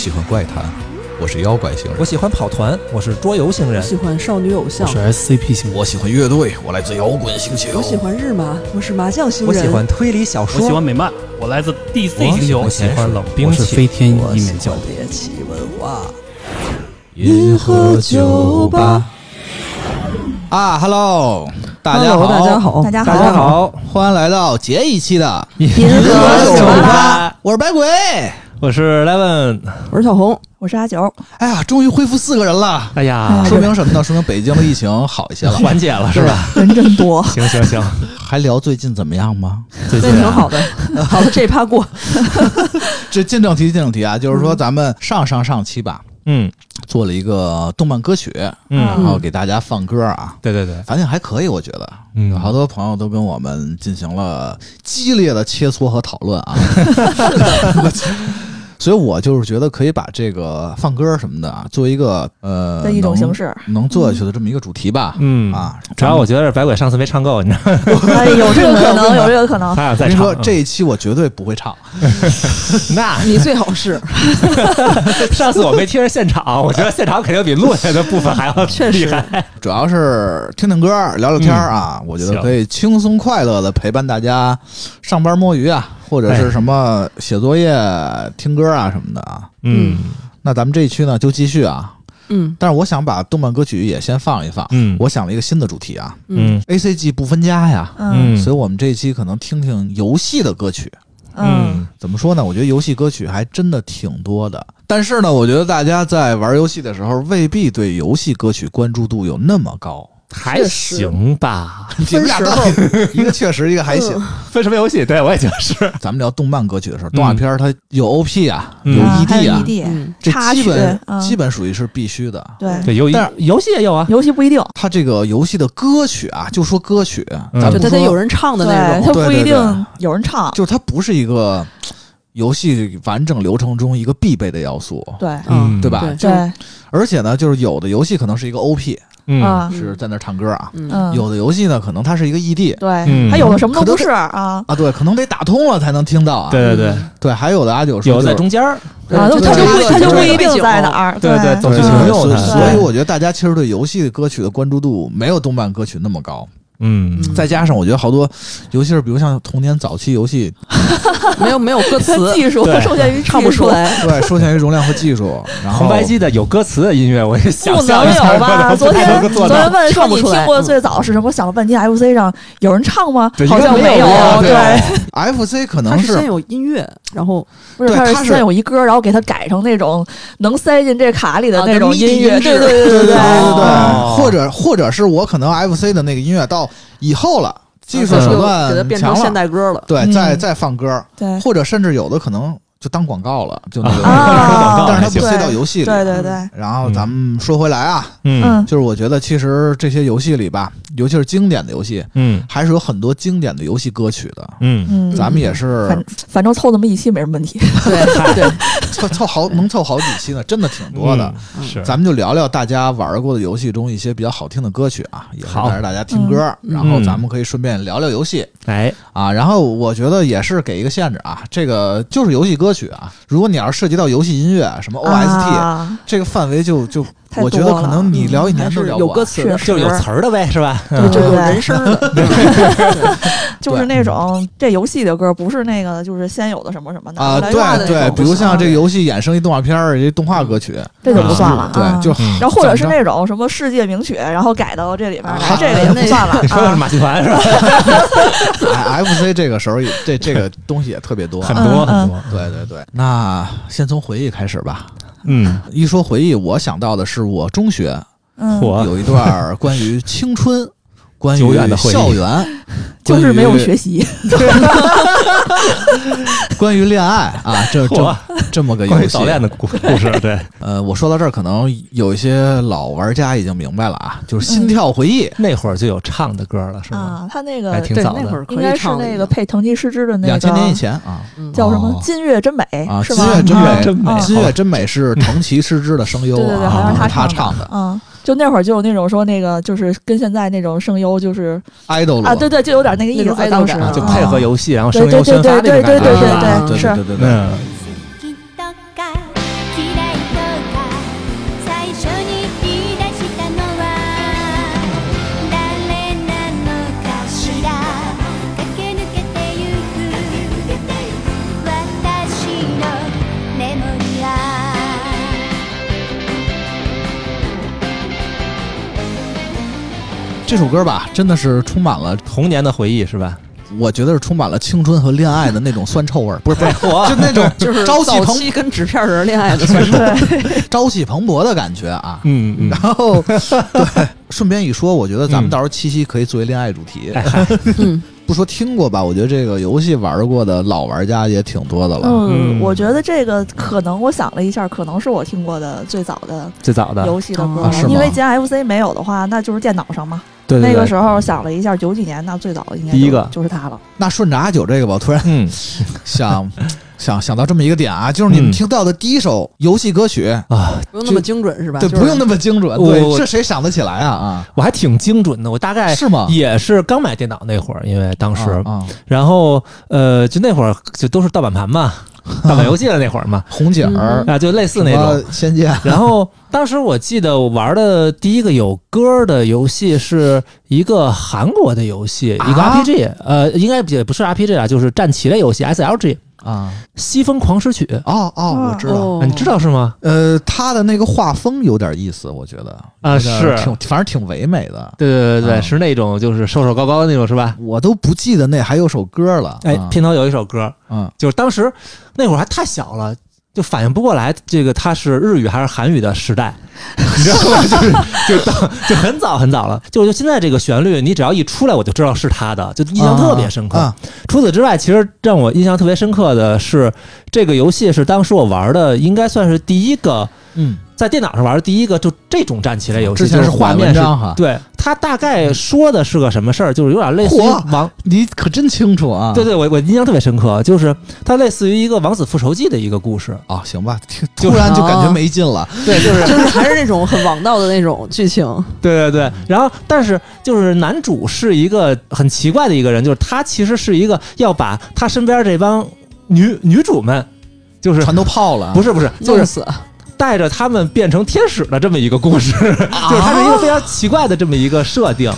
喜欢怪谈，我是妖怪星人。我；喜欢跑团，我是桌游星人。我喜欢少女偶像。我，是 SCP 型，我喜欢乐队，我来自摇滚星球；我喜欢日麻，我是麻将星人，我喜欢推理小说。我，喜欢美漫，我来自 DC 我星球。我。喜欢冷兵我是器，飞天一面教欢猎奇文化。银河酒吧。啊，Hello，大家好，大家好，大家好。大家好，欢迎来到杰一期的银河酒吧，我是白鬼。我是 Levin。我是小红，我是阿九，哎呀，终于恢复四个人了，哎呀，说明什么呢？说明北京的疫情好一些了。缓解了是吧？人真多，行行行，还聊最近怎么样吗？最近啊挺好的。好了，这一趴过。这进正题，进正题啊，就是说咱们上上上期吧，嗯做了一个动漫歌曲，嗯，然后给大家放歌啊，对对对，反响还可以，我觉得。嗯有好多朋友都跟我们进行了激烈的切磋和讨论啊。所以我就是觉得可以把这个放歌什么的啊，作为一个呃的一种能形式。能做下去的这么一个主题吧。嗯啊，主要我觉得是白鬼上次没唱够，你知道吗？哎，有这个可能，有这个可能。他俩再唱这一期我绝对不会唱，那你最好是，上次我没听着现场，我觉得现场肯定比录下来的部分还要确实厉害。主要是听听歌、聊聊天儿啊。我觉得可以轻松快乐的陪伴大家上班摸鱼啊，或者是什么写作业、听歌啊什么的啊。嗯。那咱们这一期呢就继续啊，嗯。但是我想把动漫歌曲也先放一放。嗯。我想了一个新的主题啊。嗯，A C G 不分家呀，嗯。所以我们这一期可能听听游戏的歌曲。嗯，怎么说呢？我觉得游戏歌曲还真的挺多的，但是呢，我觉得大家在玩游戏的时候未必对游戏歌曲关注度有那么高。还行吧，你们俩都 一个确实，一个还行。分什么游戏？对我也觉得是。咱们聊动漫歌曲的时候，动画片儿它有 OP 啊，嗯有 ED 有啊这基本嗯基本属于是必须的。对，对游但是游戏也有啊。游戏不一定，它这个游戏的歌曲啊，就说歌曲，就得得有人唱的，那种。它不一定有人唱。就是它不是一个游戏完整流程中一个必备的要素，对嗯对吧？对而且呢，就是有的游戏可能是一个 OP，嗯啊，是在那儿唱歌啊；嗯嗯，有的游戏呢，可能它是一个异地对，嗯还有的什么都不是啊啊，对，可能得打通了才能听到啊。对对对，对，还有的阿九说有在中间儿。啊，他就不他就不一定在哪儿。对对走剧情对用的所以所以我觉得大家其实对游戏歌曲的关注度没有动漫歌曲那么高。嗯再加上我觉得好多，尤其是比如像童年早期游戏，没有没有歌词，技术对受限于唱不出。来。对，受限于容量和技术，然后红白机的有歌词的音乐，我也想不能象一下有吧？昨天。昨天问说你听过最早是什么？我想了半天，FC 上有人唱吗？好像没有有。对，FC 可能是先有音乐，然后不是，它是先有一歌，然后给它改成那种能塞进这卡里的啊那种音乐。对对对对对对哦对，或者或者是我可能 FC 的那个音乐到以后了，技术就手给它段变成现强了，代歌了。对，嗯。再再放歌，对。或者甚至有的可能就当广告了，就那个，啊，但是它不对塞到游戏里。对对对，然后咱们说回来啊，嗯。嗯。就是我觉得其实这些游戏里吧，尤其是经典的游戏，嗯。还是有很多经典的游戏歌曲的。嗯。嗯，咱们也是反反正凑那么一期没什么问题。对对，凑凑好能凑好几期呢，真的挺多的。嗯是。咱们就聊聊大家玩过的游戏中一些比较好听的歌曲啊，也是好。带着大家听歌，嗯。然后咱们可以顺便聊聊游戏。哎。啊。然后我觉得也是给一个限制啊，这个就是游戏歌曲啊。如果你要是涉及到游戏音乐，什么 OST、啊这个范围就就，太我觉得可能你聊一还年都是有歌。词的，就是有词儿的呗，是吧？对对就有对人声的。就是那种这游戏的歌，不是那个就是先有的什么什么的啊，对对，比如像这个啊游戏衍生一动画片儿，一动画歌曲，这就不算了。对，啊就嗯然后或者是那种什么世界名曲，然后改到这里面啊来，这个也不算了你 说的是啊。马戏团是吧？哎 FC 这个时候也这这个东西也特别多啊，很多嗯很多。对对对，那先从回忆开始吧。嗯，一说回忆，我想到的是我中学嗯，我有一段关于青春、关于校园、就是没有学习。关于恋爱啊，这嚯这这么个游戏关于早。恋的故故事，对，呃，我说到这儿，可能有一些老玩家已经明白了啊，就是心跳回忆。那会儿就有唱的歌了，是吗？啊，他那个还挺对，早的那会儿。可应该是那个配藤吉诗织的那两千年以前啊嗯叫什么哦《金月真美啊，》？金月真啊美，真美啊金月真美是藤崎诗织的声优对对对，啊，好像是他他唱的。嗯，就那会儿就有那种说那个就是跟现在那种声优就是，idol 啊，对对，就有点那个意思就配合游戏，然后对声优对对宣发那种感觉，对对对对是。对对对这首歌吧，真的是充满了，童年的回忆是吧？我觉得是充满了青春和恋爱的那种酸臭味儿，不是不是，我就那种 就是朝气蓬勃跟纸片人恋爱的算是。对，朝气蓬勃的感觉啊。嗯嗯然后，对，顺便一说，我觉得咱们嗯到时候七夕可以作为恋爱主题。不说听过吧，我觉得这个游戏玩过的老玩家也挺多的了。嗯，嗯我觉得这个可能，我想了一下，可能是我听过的最早的最早的游戏的歌啊因为 NFC 没有的话，那就是电脑上嘛。对对对那个时候想了一下，九几年那最早的应该就第一个。就是他了。那顺着阿九这个吧，我突然嗯。想想想到这么一个点啊，就是你们嗯听到的第一首游戏歌曲，啊，不用那么精准是吧？对，不用那么精准，对，这谁想得起来啊啊？我还挺精准的，我大概是吗？也是刚买电脑那会儿，因为当时，然后呃，就那会儿就都是盗版盘嘛，盗版游戏的那会儿嘛，红警儿啊，就类似那种。仙剑，然后当时我记得我玩的第一个有歌的游戏是一个韩国的游戏，一个啊 RPG，呃，应该也不是 RPG 啊，就是战棋类游戏 SLG《啊，西风狂诗曲》哦哦，我知道。你知道是吗？呃，他的那个画风有点意思，我觉得啊是挺，反正挺唯美的。对对对对，啊是那种就是瘦瘦高高的那种是吧？我都不记得那还有首歌了。哎啊，片头有一首歌，嗯就是当时那会儿还太小了，就反应不过来这个它是日语还是韩语的时代，你知道吗？就是就当就很早很早了，就就现在这个旋律，你只要一出来我就知道是他的，就印象特别深刻。啊除此之外，其实让我印象特别深刻的是，这个游戏是当时我玩的，应该算是第一个嗯，在电脑上玩的第一个就这种战棋类游戏，之前就是是画画面是。哈，对，他大概说的是个什么事儿，就是有点类似于王你可真清楚啊。对对，我我印象特别深刻，就是它类似于一个王子复仇记的一个故事。啊，行吧，突然就感觉啊没劲了。对，就是就是还是那种很王道的那种剧情。对对对。然后，但是就是男主是一个很奇怪的一个人，就是他其实是一个要把他身边这帮女女主们，就是全都泡了，不是不是，就是弄死，带着他们变成天使的这么一个故事，就是它是一个非常奇怪的这么一个设定。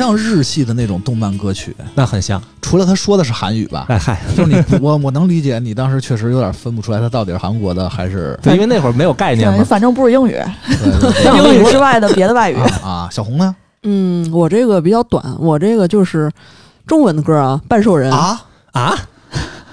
像日系的那种动漫歌曲，那很像，除了他说的是韩语吧，哎嗨，就是你 我我能理解你当时确实有点分不出来，他到底是韩国的还是 对，因为那会儿没有概念，嘛。反正不是英语，英语之外的别的外语。啊啊，小红呢？嗯，我这个比较短，我这个就是中文的歌啊，《半兽人》啊，啊，哦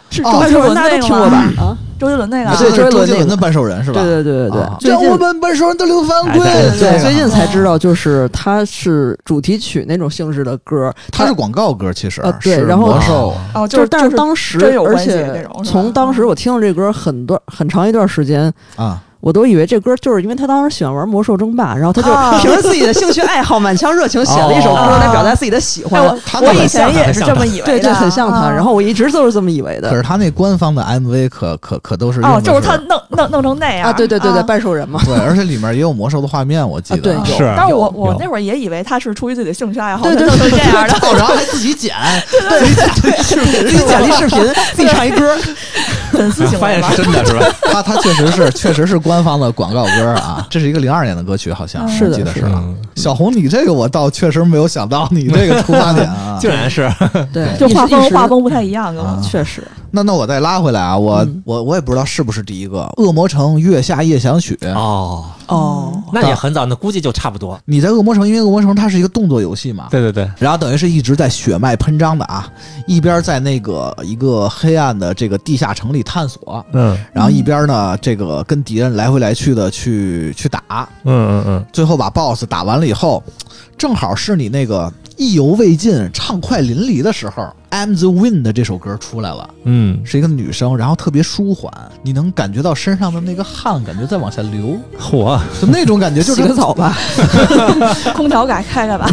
是半兽人大家都听过吧？？啊，周杰伦那个啊，对这是周周杰伦的半兽人是吧？对对对对对啊，最近让我们半兽人的流犯哎贵，对对，最近才知道，就是它是主题曲那种性质的歌，它是广告歌，其实对然后魔兽。哦，就是是但是当时真有，而关系且从当时我听了这歌很多很长一段时间，啊，我都以为这歌就是因为他当时喜欢玩魔兽争霸，然后他啊就凭着自己的兴趣爱好，满腔热情写了一首歌哦来表达自己的喜欢。哎，我以前也是这么以为的，对对，很像他。啊然后我一直都是这么以为的可是他那官方的 MV 可可可都是哦，就是他弄弄弄成那样啊，对对对对，啊半兽人嘛。对，而且里面也有魔兽的画面，我记得对有是但是我我那会儿也以为他是出于自己的兴趣爱好，对对他弄成这样的。哦，然后还自己剪，自己剪了一视频，自己唱一歌。粉丝发现是？真的是吧？他他确实是确实是官方的广告歌啊，这是一个零二年的歌曲，好像嗯是记得是啊。嗯小红，你这个我倒确实没有想到你这个出发点啊。竟然是对，就画风画风不太一样，确实。那那我再拉回来啊，我、嗯。我我也不知道是不是第一个《恶魔城月下夜想曲》哦，哦，那也很早，那估计就差不多。你在恶魔城，因为恶魔城它是一个动作游戏嘛，对对对，然后等于是一直在血脉喷张的啊，一边在那个一个黑暗的这个地下城里探索，嗯。然后一边呢这个跟敌人来回来去的去去打，嗯嗯嗯，最后把 BOSS 打完了以后，正好是你那个意犹未尽、畅快淋漓的时候，《I'm the Wind》这首歌出来了，嗯，是一个女生，然后特别舒缓，你能感觉到身上的那个汗感觉在往下流，嚯，就那种感觉，就是洗个澡吧。空调改开开吧。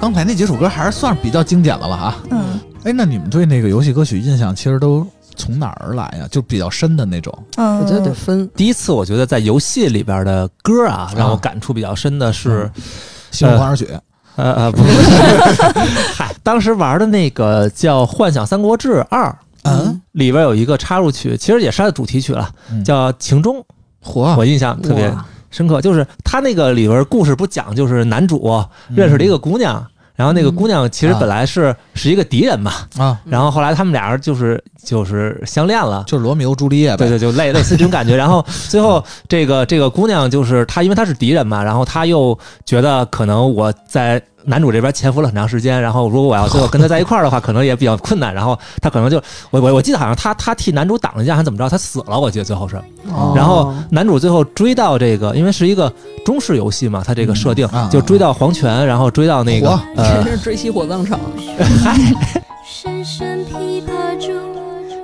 刚才那几首歌还是算是比较经典的了啊。嗯。哎，那你们对那个游戏歌曲印象其实都从哪儿来呀？就比较深的那种。嗯，我觉得得分。第一次我觉得在游戏里边的歌啊，让我啊感触比较深的是，《西红黄雪》呃呃，不是，嗨，当时玩的那个叫《幻想三国志二》，嗯，里边有一个插入曲，其实也是它的主题曲了，嗯。叫《情钟》，火我印象特别哇深刻。就是他那个里边故事不讲，就是男主嗯认识了一个姑娘，然后那个姑娘其实本来是是一个敌人嘛，啊，然后后来他们俩人就是就是相恋了。就是罗密欧朱丽叶呗。对对，就类类似这种感觉。然后最后这个这个姑娘就是她，因为她是敌人嘛，然后她又觉得可能我在男主这边潜伏了很长时间，然后如果我要最后跟他在一块儿的话，可能也比较困难。然后他可能就我我我记得好像他他替男主挡了一架，还怎么着，他死了，我记得最后是。哦然后男主最后追到这个，因为是一个中式游戏嘛，他这个设定嗯啊就追到黄泉，然后追到那个嚯呃真是追妻火葬场。深深琵琶中，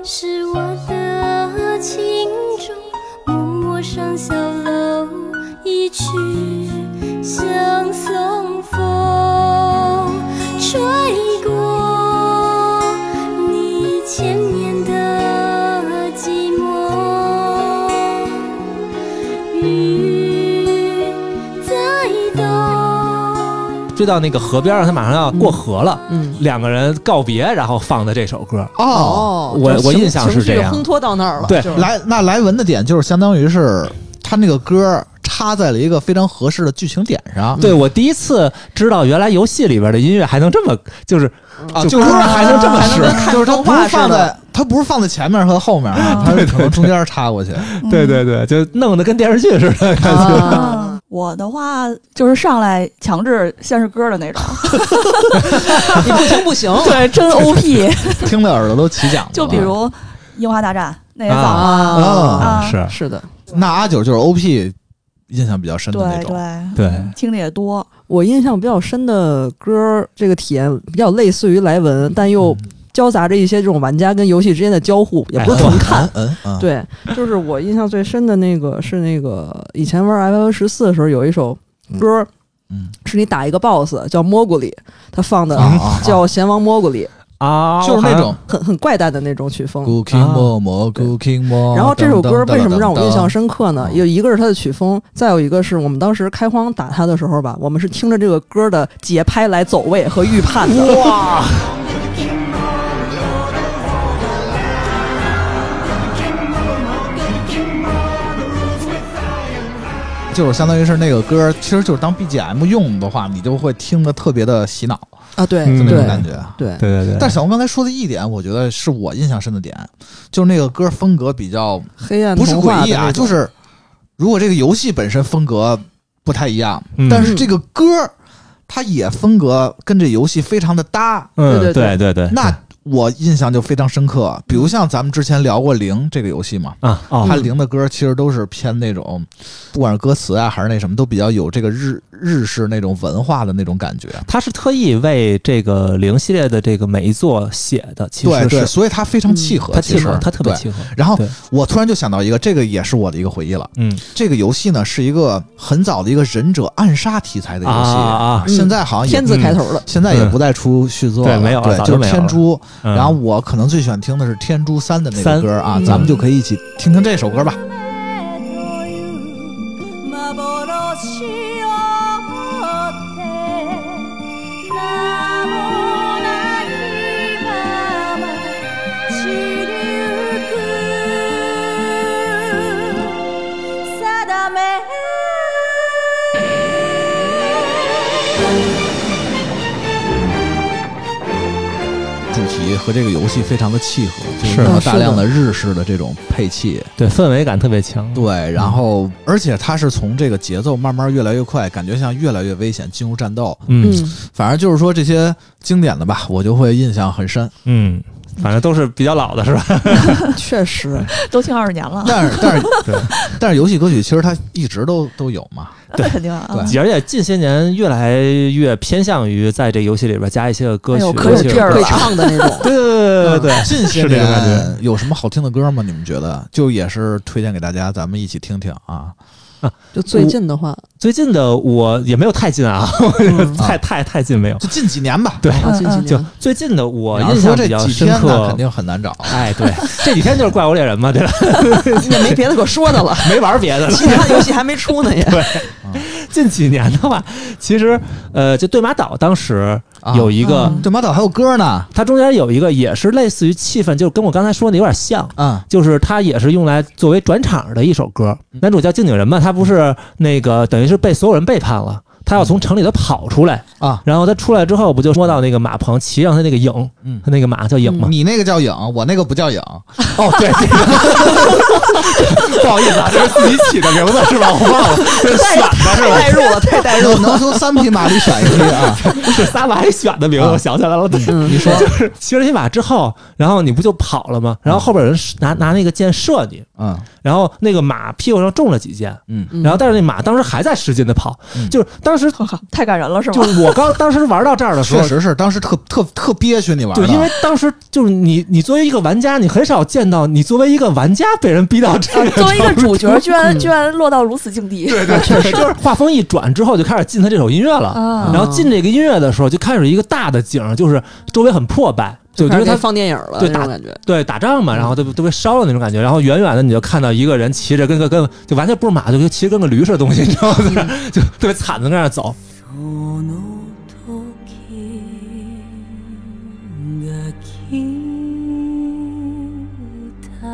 是我的情衷。默默上小楼，一曲相送风，吹过你千年的寂寞。雨在动。追到那个河边了，他马上要过河了，嗯，两个人告别，然后放的这首歌。哦，我我印象是这样情绪烘托到那儿了。对就是来那莱文的点就是相当于是他那个歌插在了一个非常合适的剧情点上。对我第一次知道，原来游戏里边的音乐还能这么，就是啊，就就是歌还能这么使还能就是它不放在的。它不是放在前面和后面啊，它是可能中间插过去。对对对，就弄得跟电视剧似的。感觉，我的话就是上来强制先是歌的那种，你不听不行。对，真 OP。听的耳朵都起茧了。就比如《樱花大战》那也早啊啊，啊，啊是是的，那阿九就是 OP 印象比较深的那对种。对，对，听的也多。我印象比较深的歌，这个体验比较类似于莱文，但又交杂着一些这种玩家跟游戏之间的交互，也不是纯看。嗯嗯，对，就是我印象最深的那个是那个以前玩 F 十四的时候有一首歌，嗯是你打一个 BOSS 叫蘑菇里，他放的叫贤王蘑菇里，啊，就是那种很很怪诞的那种曲风。Cooking 啊 Momo Cooking Momo。然后这首歌为什么让我印象深？深刻呢？有一个是它的曲风，再有一个是我们当时开荒打它的时候吧，我们是听着这个歌的节拍来走位和预判的。哇，就是相当于是那个歌，其实就是当 BGM 用的话，你就会听得特别的洗脑，啊，对那种感觉。对，对对对，但小红刚才说的一点，我觉得是我印象深的点，就是那个歌风格比较黑暗不是诡异啊，就是如果这个游戏本身风格不太一样，嗯。但是这个歌它也风格跟这游戏非常的搭，嗯，对对。对对对，那我印象就非常深刻。比如像咱们之前聊过《零》这个游戏嘛，啊哦它零的歌其实都是偏那种，不管是歌词啊还是那什么，都比较有这个日日式那种文化的那种感觉。他是特意为这个零系列的这个每一座写的，其对对，实是所以它非常契合，其实。他契合，他特别契合。然后我突然就想到一个，这个也是我的一个回忆了。嗯。这个游戏呢是一个很早的一个忍者暗杀题材的游戏，啊现在好像也天字开头的，现在也不再出续作了，对没有了对，就是天珠。嗯然后我可能最喜欢听的是《天珠三》的那个三。歌啊，嗯。咱们就可以一起听听这首歌吧。主题和这个游戏非常的契合，就是是用了大量的日式的这种配器。对氛围感特别强。对，然后而且它是从这个节奏慢慢越来越快，感觉像越来越危险，进入战斗。嗯嗯，反正就是说这些经典的吧，我就会印象很深。嗯，反正都是比较老的，是吧？确实，都听二十年了，但是但是对，但是游戏歌曲其实它一直都都有嘛。对肯定啊。对而且近些年越来越偏向于在这游戏里边加一些个歌曲，可以劲儿唱的那种。对对对对对对，近些年有什么好听的歌吗？你们觉得？就也是推荐给大家，咱们一起听听啊。就最近的话，最近的我也没有太近啊，嗯 太太太近没有。就近几年吧。对，啊，近几就年最近的我印象比较说这几深刻肯，定很难找。哎，对，这几天就是怪物猎人嘛，对吧？也没别的可说的了，没玩别的了。其他游戏还没出呢也。近几年的话，其实呃，就对马岛当时啊。有一个，嗯。对马岛还有歌呢。它中间有一个也是类似于气氛，就跟我刚才说的有点像。嗯。就是它也是用来作为转场的一首歌，男主叫静景人嘛，他不是那个等于是被所有人背叛了，他要从城里头跑出来，啊，然后他出来之后不就摸到那个马棚，骑上他那个影，嗯他那个马叫影吗，你那个叫影，我那个不叫影。哦，对，这个 不好意思啊，这是自己起的名字是吧？我忘了，这是选的是吧？代入了，太代入了。能能从三匹马里选一匹啊？是仨马里选的名字，啊我想起来了，你说，就是骑了一马之后，然后你不就跑了吗？然后后边有人拿拿那个箭射你，嗯然后那个马屁股上中了几箭，嗯嗯然后但是那马当时还在使劲的跑，嗯就是当时太感人了，是吗？就是我刚当时玩到这儿的时候确。实是，当时特特特憋屈，你玩对，因为当时就是你，你作为一个玩家，你很少见到你作为一个玩家被人逼到这个作为一个主角，居然嗯。居然落到如此境地，对对，确实就是画风一转之后就开始进他这首音乐了，啊。然后进这个音乐的时候就开始一个大的景儿，就是周围很破败，就因为他开始放电影了对打那种感觉。对打仗嘛，然后都都被烧了那种感觉，然后远远的你就看到一个人骑着跟个跟就完全不是马，就跟騎着跟个驴似的东西，你知道吗？在那儿就特别惨的在那儿走。その時が来た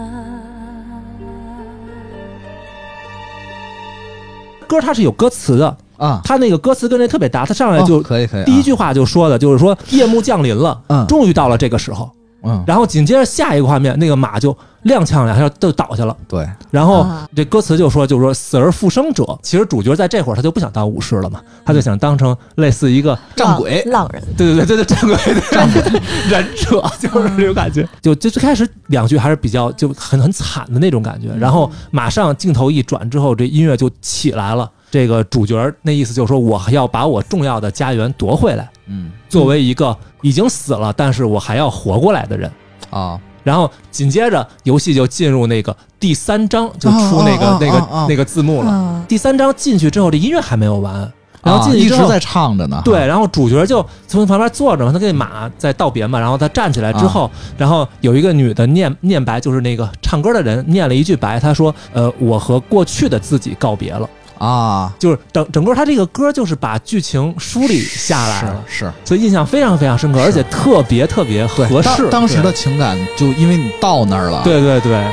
歌它是有歌词的， 啊，他那个歌词跟这特别搭，他上来就哦可以可以啊，第一句话就说的就是说夜幕降临了，嗯终于到了这个时候。嗯，然后紧接着下一个画面，那个马就踉跄两下就倒下了。对，然后啊这歌词就说，就是说死而复生者。其实主角在这会儿他就不想当武士了嘛，他就想当成类似一个战鬼浪浪人，对对对对对战鬼的战鬼忍者，就是这种感觉。就就最开始两句还是比较就很很惨的那种感觉，然后马上镜头一转之后，这音乐就起来了。这个主角那意思就是说，我要把我重要的家园夺回来。嗯作为一个已经死了，但是我还要活过来的人。啊，然后紧接着游戏就进入那个第三章，就出那个、那个、那个字幕了。嗯，第三章进去之后，这音乐还没有完，然后啊进去，一直在唱着呢。对，，然后主角就从旁边坐着嘛，他跟马在道别嘛，然后他站起来之后，然后有一个女的念念白，就是那个唱歌的人念了一句白，他说：“呃，我和过去的自己告别了。啊”，就是整整个他这个歌就是把剧情梳理下来了，是是。所以印象非常非常深刻，而且特别特别合，适。当当时的情感就因为你到那儿了，，对对对。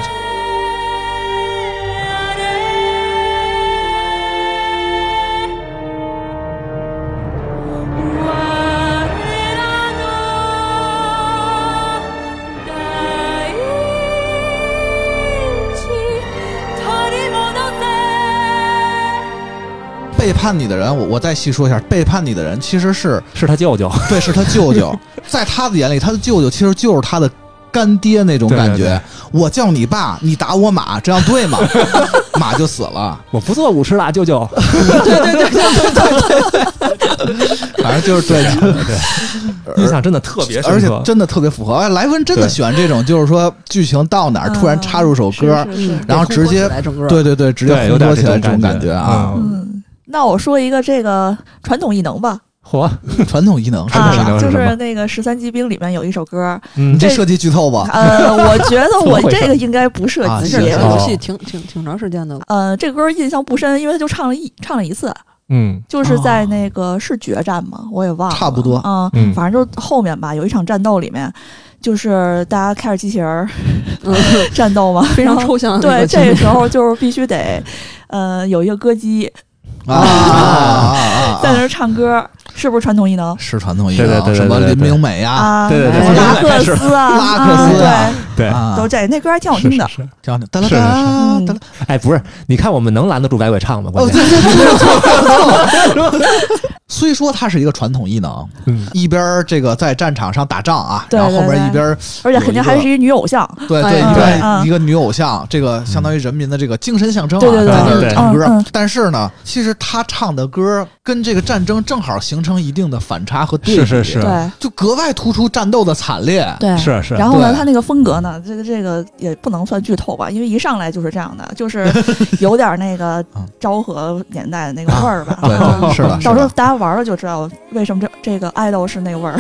背叛你的人，我我再细说一下，背叛你的人其实是是他舅舅，对，是他舅舅，在他的眼里，他的舅舅其实就是他的干爹那种感觉。对我叫你爸，你打我马，这样对吗？马就死了，我不做武士了，舅舅。对对对对对对反正就是对对，印象真的特别深刻，而且真的特别符合。哎，莱文真的喜欢这种，就是说剧情到哪儿突然插入首歌，然后直接对对对，直接对有烘托点这种起来这种感觉啊。嗯。嗯，那我说一个这个传统异能吧，嚯，传统异能，传统异能啊，就是那个十三机兵里面有一首歌，嗯。这你这涉及剧透吧？呃，我觉得我这个应该不涉 啊及这游戏挺挺挺长时间的。了。呃，这歌印象不深，因为他就唱了一唱了一次，嗯。就是在那个是决战吗？我也忘了，差不多。啊、嗯。反正就后面吧，有一场战斗里面，就是大家开着机器人 战斗嘛，非常抽象对，这个时候就是必须得，呃，有一个歌姬啊啊啊啊！在那儿唱歌，是不是传统艺能是传统异对对能，什么对对对对林明美呀，啊？对对对对什么拉克斯啊，拉克斯对，啊对，都这那歌还挺好听的。是是这样的，哒啦是是哒是哒啦。哎，不是，你看我们能拦得住白鬼唱吗？关哦，键。虽说她是一个传统异能，嗯一边儿这个在战场上打仗啊，对然后后对对边一边儿而且肯定还是一女偶像，对对，哎一个一个女偶像，这个相当于人民的这个精神象征啊，对对对在那儿唱歌。但是呢，其实他唱的歌跟这个战争正好形成一定的反差和对比，是是是对就格外突出战斗的惨烈。对。是是，然后呢，对他那个风格呢，这个这个也不能算剧透吧，因为一上来就是这样的，就是有点那个嗯昭和年代的那个味儿吧。对是的，是的。到时候大家玩了就知道了，为什么这这个爱豆是那味儿？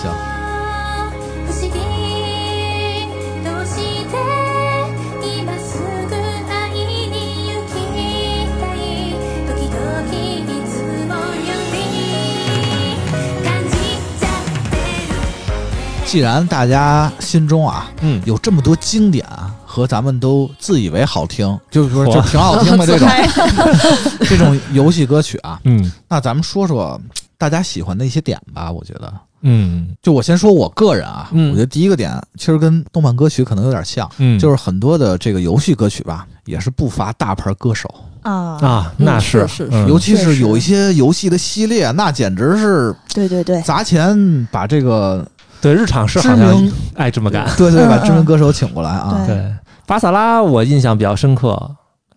行。既然大家心中啊，嗯，有这么多经典啊。和咱们都自以为好听，就是说就挺好听的这种 这种游戏歌曲啊，嗯。那咱们说说大家喜欢的一些点吧。我觉得，嗯。就我先说我个人啊，嗯。我觉得第一个点其实跟动漫歌曲可能有点像，嗯，就是很多的这个游戏歌曲吧，也是不乏大牌歌手，啊，啊，那嗯是。是是嗯。尤其是有一些游戏的系列，那简直是对对对，砸钱把这个对日常是知好像名，爱这么干。对对，嗯把知名歌手请过来啊。对。对，巴萨拉我印象比较深刻，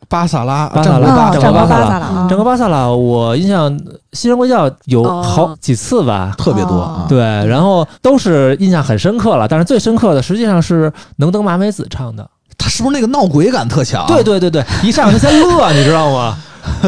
巴萨拉，巴萨拉整个巴萨拉巴萨拉啊，整个巴萨拉我印象新人国教有哦好几次吧。特别多。对，然后都是印象很深刻了，但是最深刻的实际上是能登麻美子唱的。他是不是那个闹鬼感特强？对对对对，一上来就先乐，你知道吗？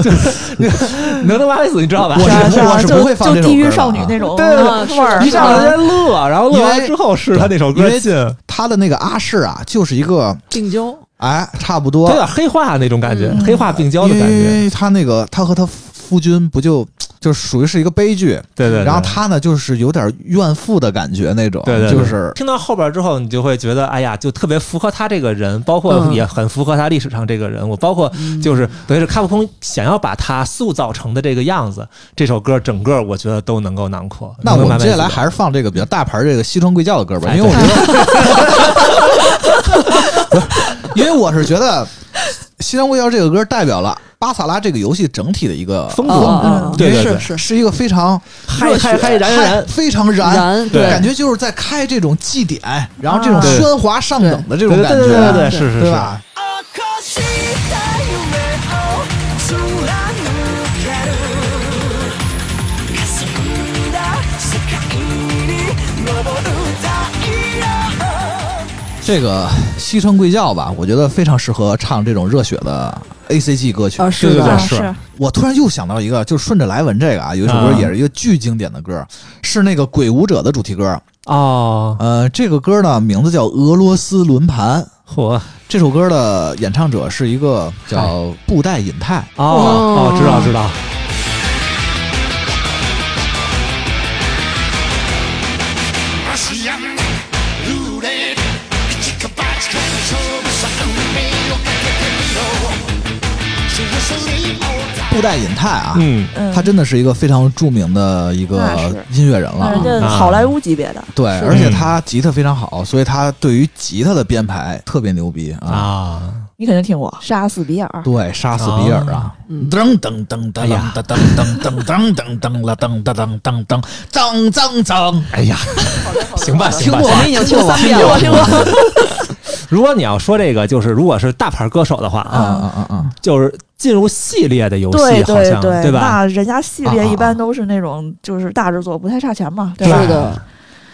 就 是能登麻美子，你知道吧？我是我是就不会放这首就地狱歌的啊少女那种对对对味儿，一上来是吧先乐，然后乐完之后是他那首因为歌进，他的那个阿氏啊，就是一个病娇，哎，差不他多有，点黑化那种感觉，嗯黑化病娇因的感觉。为他那个他和他夫君不就就属于是一个悲剧，对对，对。然后他呢就是有点怨妇的感觉那种，对对，对。就是听到后边之后，你就会觉得，哎呀，就特别符合他这个人，包括嗯。也很符合他历史上这个人物，包括就是等于是卡普空想要把他塑造成的这个样子，这首歌整个我觉得都能够囊括。那我们接下来还是放这个比较大牌这个西川贵教的歌吧，哎因为我觉得，因为我是觉得西川贵教这个歌代表了巴萨拉这个游戏整体的一个风格对对对是是是一个非常嗨嗨嗨燃燃燃，非常燃。燃对感觉就是在开这种祭典，然后这种啊喧哗上等的这种感觉对对对对对，觉，是是是，对吧？这个西川贵教吧，我觉得非常适合唱这种热血的 A C G 歌曲。啊，是的，对对对是啊是我突然又想到一个，就是顺着来文这个啊，有一首歌啊也是一个巨经典的歌，是那个《鬼舞者》的主题歌。哦，呃，这个歌呢名字叫《俄罗斯轮盘》。嚯，这首歌的演唱者是一个叫布袋隐太。哦哦，知道知道，布袋隐太啊，嗯，嗯，他真的是一个非常著名的一个音乐人了好莱坞级别的，对，而且他吉他非常好，所以他对于吉他的编排特别牛逼啊。啊，你肯定听过《杀死比尔》。对，杀死比尔。啊，嗯。噔噔噔噔噔噔噔噔噔噔噔了噔噔噔噔噔噔噔噔，哎呀，行吧行吧，听过我们已经听过三遍了，听过，如果你要说这个，就是如果是大牌歌手的话啊啊，啊啊。啊！就是进入系列的游对戏，好像对对，吧？那人家系列一般都是那种就是大制作，不太差钱嘛，对是吧？是的，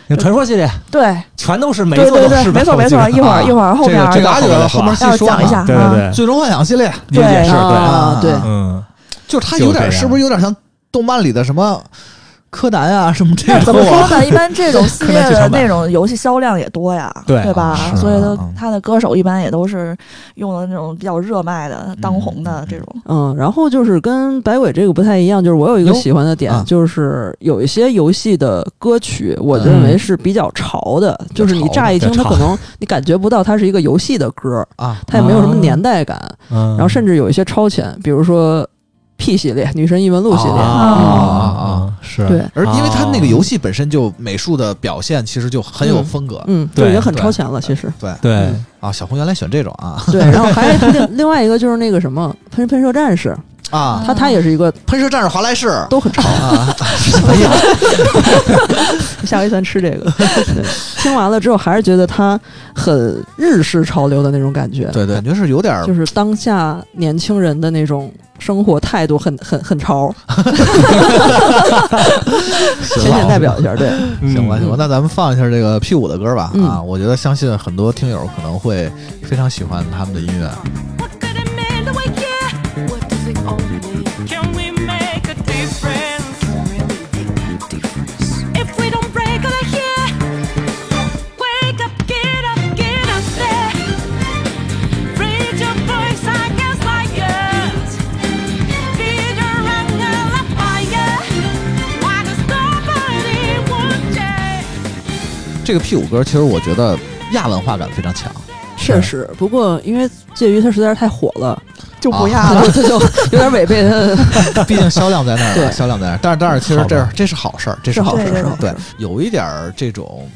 那传说系列对。全都是每对对对，座都是没错没错，一会儿一会儿后面这面个这个后后面细讲一下，啊对对对，最终幻想系列，也也是对，啊对。嗯，就是他有点是不是有点像动漫里的什么柯南啊什么这那种？怎么说呢？一般这种 系列的那种游戏销量也多呀，对对吧？是所以都嗯他的歌手一般也都是用的那种比较热卖的、当红的这种。嗯，然后就是跟百鬼这个不太一样，就是我有一个喜欢的点啊，就是有一些游戏的歌曲，我认为是比较潮的，就是你乍一听它可能你感觉不到它是一个游戏的歌，啊，它也没有什么年代感，嗯然后甚至有一些超前，比如说 P 系列《女神异闻录》系列，啊啊啊是，对，而因为他那个游戏本身就美术的表现其实就很有风格，嗯，对就已经很超前了，其实。对。对嗯。啊，小红原来选这种啊，对，然后还另 另外一个就是那个什么喷喷射战士，啊，他他也是一个喷射战士华莱士 都很潮。啊，下回咱吃这个。听完了之后，还是觉得它很日式潮流的那种感觉，对对，感觉是有点儿就是当下年轻人的那种生活态度很很很潮，浅浅代表一下。对，行吧，行吧，那咱们放一下这个 P 五的歌吧。嗯啊，我觉得相信很多听友可能会非常喜欢他们的音乐。这个 P 五歌其实我觉得亚文化感非常强。确实。不过因为介于它实在是太火了，就不啊压了。它就有点违背它。毕竟销量在那儿，对销量在那儿。但是，但是，其实这这是好事儿，这是好事儿。对，有一点儿这种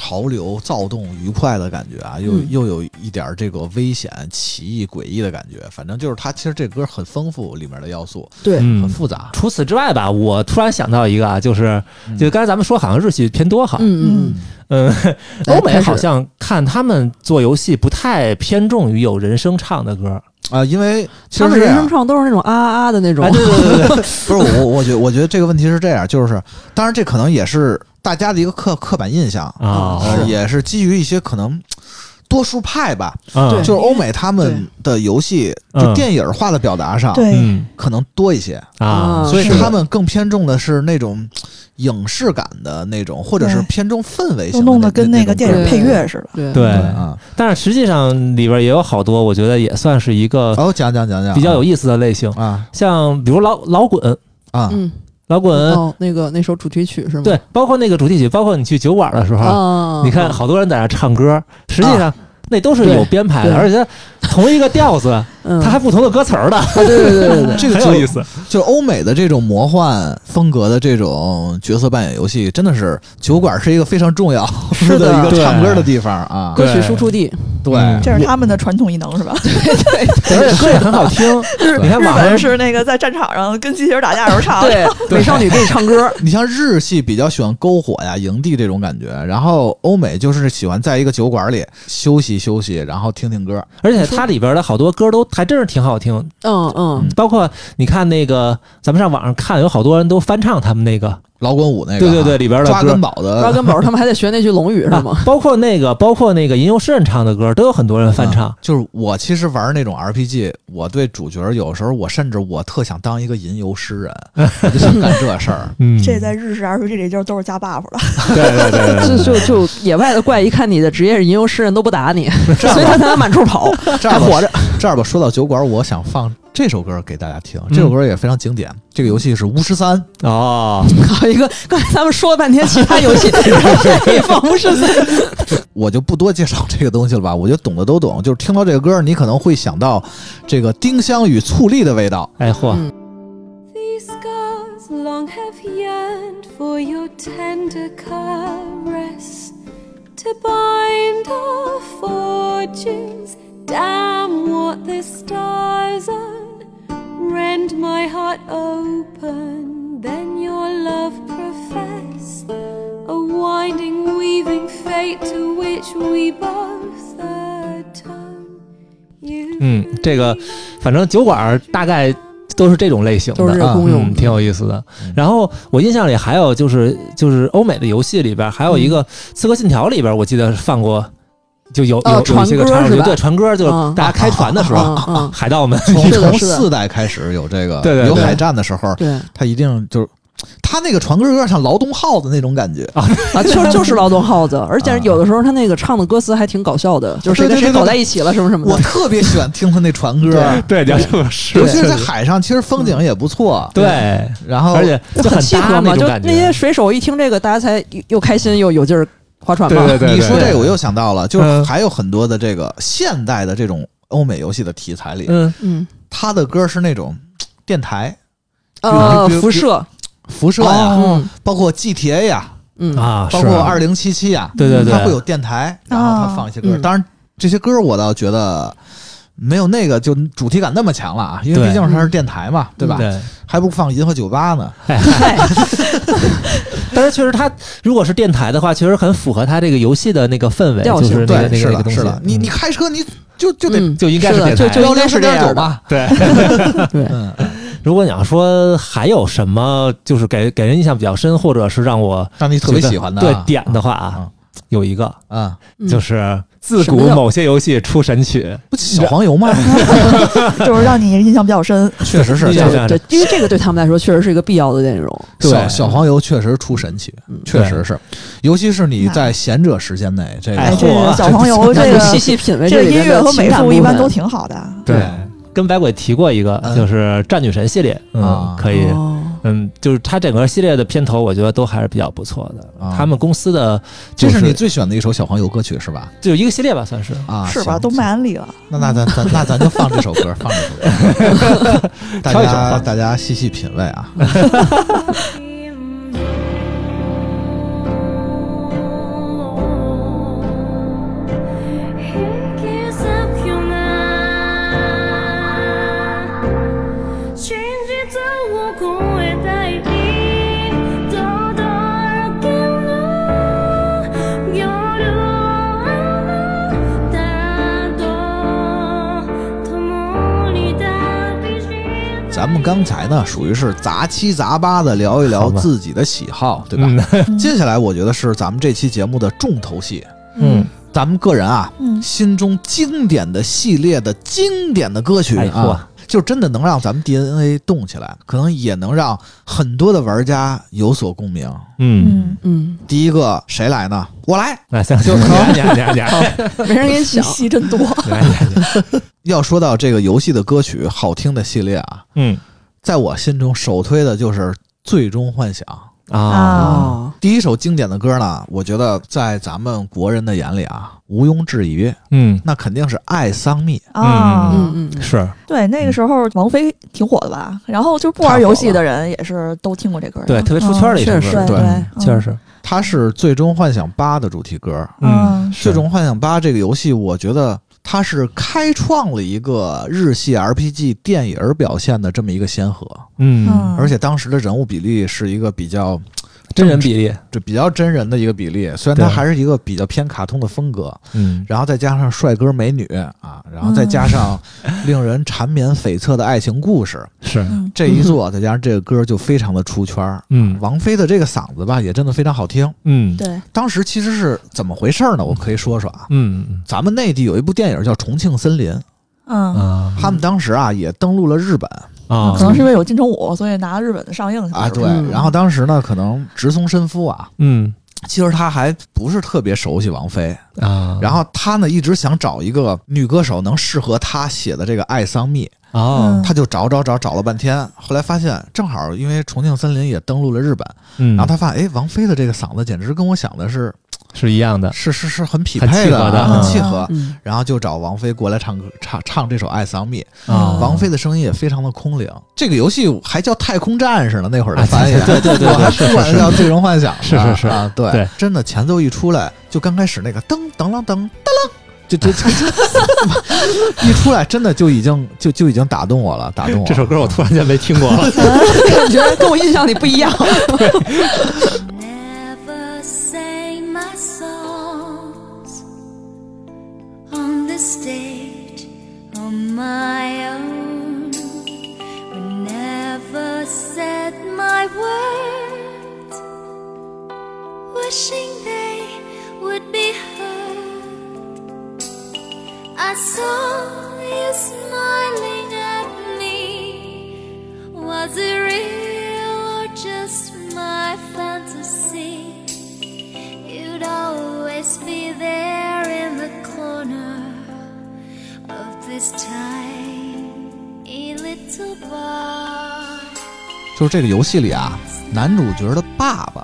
潮流、躁动、愉快的感觉啊，又、嗯又有一点儿这个危险、奇异、诡异的感觉。反正就是它，其实这歌很丰富，里面的要素对，嗯很复杂。除此之外吧，我突然想到一个啊，就是嗯就刚才咱们说好像日系偏多哈，嗯嗯嗯，哎欧美好像看他们做游戏不太偏重于有人声唱的歌，啊、因为其他们人声唱都是那种啊啊啊的那种哎，，对对对对对，不是我，我觉得我觉得这个问题是这样，就是当然这可能也是大家的一个刻刻板印象，啊，呃，也是基于一些可能 多数派吧，嗯。就是欧美他们的游戏嗯。就电影化的表达上，对，嗯。可能多一些，啊啊，所以他们更偏重的是那种影视感的那种，或者是偏重氛围都型的弄得跟那个电影配乐似的。对。对啊。但是实际上里边也有好多，我觉得也算是一个哦，讲讲讲讲，比较有意思的类型，啊。像比如老老滚，啊。嗯老滚，哦，那个那首主题曲是吗？对，包括那个主题曲，包括你去酒馆的时候，啊，你看好多人在那唱歌，实际上那都是有编排的，而且同一个调子，嗯，它还不同的歌词儿的，啊对对对对对，这个很有意思。就是欧美的这种魔幻风格的这种角色扮演游戏，真的是酒馆是一个非常重要是的。一个唱歌的地方啊。歌曲输出地，对，嗯。这是他们的传统异能是吧？对。对而且歌也很好听。你看日本网上是那个在战场上跟机器人打架时候唱，对，美少女可以唱歌，你像日系比较喜欢篝火呀、营地这种感觉，然后欧美就是喜欢在一个酒馆里休息休息，然后听听歌。而且它里边的好多歌都还真是挺好听，嗯嗯，包括你看那个，咱们上网上看，有好多人都翻唱他们那个，老滚舞那个啊，对对对，里边的歌抓根。宝的抓根宝他们还得学那句龙语是吗啊？包括那个，包括那个吟游诗人唱的歌，都有很多人翻唱啊。就是我其实玩那种 RPG，我对主角有时候我甚至我特想当一个吟游诗人，我就想干这事儿。嗯，这在日式 RPG 里就都是加 buff 了。对对对对就就就野外的怪一看你的职业是吟游诗人都不打你，所以他才能满处跑，这样吧还活着。这儿吧，说到酒馆，我想放这首歌给大家听。这首歌也非常经典。这个游戏是巫师三，哦，搞一个，刚才咱们说了半天其他游戏，然后还可以放巫师三，我就不多介绍这个东西了吧。我觉得懂的都懂，就是听到这个歌，你可能会想到这个丁香与醋栗的味道。哎嚯，嗯 These scars long have yearned for your tender caress to bind our fortunes. Damn what the stars unrend my heart open. Then your love profess a winding, weaving fate to which we both atone. You 嗯，这个反正酒馆大概都是这种类型的，都是这个公用嗯，挺有意思的。然后我印象里还有就是就是欧美的游戏里边还有一个《刺客信条》里边，我记得放过，就有有哦有一些个插入，传歌是吧对，船歌就是嗯大家开船的时候，海盗们从四代开始有这个对对对有海战的时候，对他一定就是他那个船歌有点像劳动号子那种感觉。啊，就 就是劳动号子，而且有的时候他那个唱的歌词还挺搞笑的，就是谁跟谁搞在一起了什么什么我。特别喜欢听他那船歌，对，你要这么说尤其是在海上，其实风景也不错。对，然后而且就很契合嘛，就那些。水手一听这个，大家才又又开心又有劲儿划船嘛。对对对，你说这个，我又想到了，就是嗯。还有很多的这个现代的这种欧美游戏的题材里，嗯。嗯，他的歌是那种 电台、呃，辐射，辐射呀，包括 GTA 呀，嗯，啊，包括二零七七呀，对对对。它会有电台，然后它放一些歌。嗯。当然，这些歌我倒觉得没有那个就主题感那么强了啊，因为毕竟它是电台嘛，对吧？对，还不如放银河酒吧呢。但是确实它如果是电台的话，确实很符合它这个游戏的那个氛围，调性就是那个对，是的，那个那个东西。是的。你你嗯开车你就就得嗯就应该是电台就就应该是这样的。吧？对。对，嗯，如果你要说还有什么，就是给给人印象比较深，或者是让我让你特别喜欢的啊对点的话啊嗯，有一个啊，嗯。就是自古某些游戏出神曲，不小黄油吗？就是让你印象比较深。确实是。对，因为这个对他们来说确实是一个必要的内容。对。小小黄油确实出神奇，嗯。确实是，尤其是你在闲者时间内，这哎个这个小黄油 这个细个细品味这个音乐和美术一般都挺好的。对。跟百鬼提过一个，嗯。就是战女神系列，嗯。啊，可以。哦嗯，就是他整个系列的片头，我觉得都还是比较不错的。啊他们公司的这就是你最喜欢的一首小黄油歌曲是吧？就一个系列吧，算是。啊，是吧？都卖安利了。那那咱咱那咱就放这首歌，放这首歌，大家大家细细品味啊。们刚才呢，属于是杂七杂八的聊一聊自己的喜好，对吧？嗯。接下来我觉得是咱们这期节目的重头戏，嗯，咱们个人啊，嗯，心中经典的系列的经典的歌曲哎啊，就真的能让咱们 DNA 动起来，可能也能让很多的玩家有所共鸣。嗯，嗯，嗯，第一个谁来呢？我来。那行，就就你你你你没人给你想，戏真多。你要说到这个游戏的歌曲好听的系列啊，嗯在我心中首推的就是《最终幻想》。啊啊，第一首经典的歌呢，我觉得在咱们国人的眼里啊，毋庸置疑，嗯。那肯定是《爱桑蜜》。啊，嗯嗯嗯，是。对，那个时候王菲挺火的吧？然后就不玩游戏的人也是都听过这歌，对特别出圈的一首嗯歌对确实。是它是《最终幻想八》的主题歌。嗯，《最终幻想八》这个游戏，我觉得它是开创了一个日系 RPG 电影表现的这么一个先河，嗯。嗯，而且当时的人物比例是一个比较真人比例，这比较真人的一个比例，虽然它还是一个比较偏卡通的风格，嗯。然后再加上帅哥美女啊，然后再加上令人缠绵悱恻的爱情故事，是。嗯。这一做，再加上这个歌就非常的出圈儿。嗯。王菲的这个嗓子吧，也真的非常好听。嗯。对，当时其实是怎么回事呢？我可以说说啊，嗯。咱们内地有一部电影叫《重庆森林》，嗯，啊。他们当时啊也登陆了日本啊。可能是因为有金城武，所以拿日本的上映去啊，对，嗯。然后当时呢可能直松伸夫啊，嗯。其实他还不是特别熟悉王菲，啊，然后他呢一直想找一个女歌手能适合他写的这个《爱桑蜜》，哦。他就找找找找了半天，后来发现正好因为重庆森林也登陆了日本，嗯，然后他发现哎，王菲的这个嗓子简直跟我想的是是一样的，是是是很匹很配契合的。很嗯契合。嗯，然后就找王菲过来唱歌，唱唱这首《爱桑蜜》。啊。王菲的声音也非常的空灵。这个游戏还叫《太空战士》呢，那会儿的啊翻译，对对对对 我还管它叫《最终幻想》呢。是是是。啊，对。对。真的前奏一出来，就刚开始那个噔噔噔噔噔啷，就就就。一出来，真的就已经就就已经打动我了，打动我。这首歌我突然间没听过了，感觉跟我印象里不一样。On on my own. Never said my words, wishing they would be heard. I saw you smiling 就是这个游戏里啊，男主角的爸爸，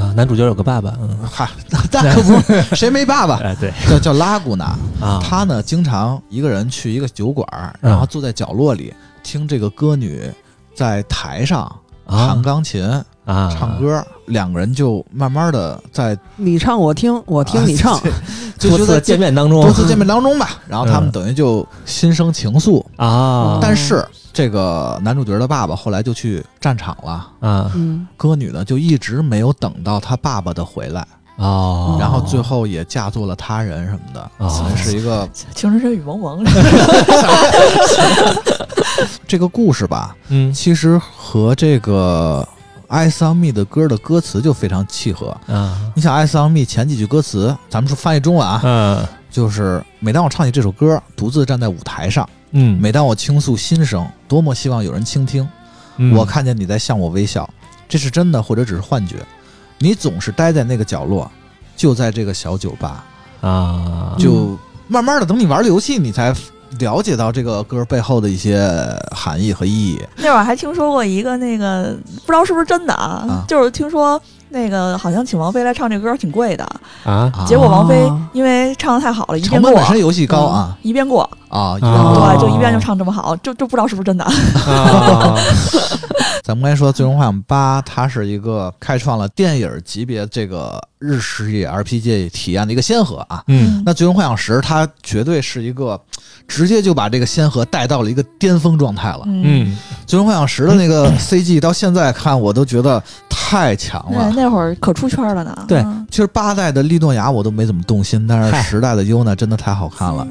啊，男主角有个爸爸，嗯，嗨，那可不是 谁没爸爸，哎对叫叫拉古纳。啊，他呢，经常一个人去一个酒馆然后坐在角落里听这个歌女在台上啊弹钢琴，啊，唱歌，两个人就慢慢的在你唱我听，我听你唱，就就在多次见面当中多次见面当中吧，然后他们嗯等于就心生情愫。啊，但是这个男主角的爸爸后来就去战场了，啊。嗯，歌女呢就一直没有等到他爸爸的回来，哦，然后最后也嫁作了他人什么的，哦。是一个情深深雨蒙蒙。这个故事吧，嗯。其实和这个《爱桑蜜》的歌的歌词就非常契合。嗯你想，《爱桑蜜》前几句歌词，咱们说翻译中文啊，嗯就是每当我唱起这首歌，独自站在舞台上，嗯，每当我倾诉心声，多么希望有人倾听。嗯我看见你在向我微笑，这是真的，或者只是幻觉？你总是待在那个角落，就在这个小酒吧，啊，就慢慢的等你玩了游戏，你才了解到这个歌背后的一些含义和意义。那会儿还听说过一个那个，不知道是不是真的啊，啊。就是听说那个好像请王菲来唱这歌挺贵的，啊？啊结果王菲哦因为唱的太好了，一成遍过本本身游戏高啊。嗯一遍过，啊！对，就一遍就唱这么好，就就不知道是不是真的。啊。咱们刚才说《最终幻想八》，它是一个开创了电影级别这个日式野 RPG 体验的一个先河啊。嗯那《最终幻想十》它绝对是一个直接就把这个先河带到了一个巅峰状态了。嗯，嗯最终幻想十》的那个 CG 到现在看我都觉得太强了。那会儿可出圈了呢。对嗯其实八代的利诺雅我都没怎么动心，但是十代的优娜真的太好看了。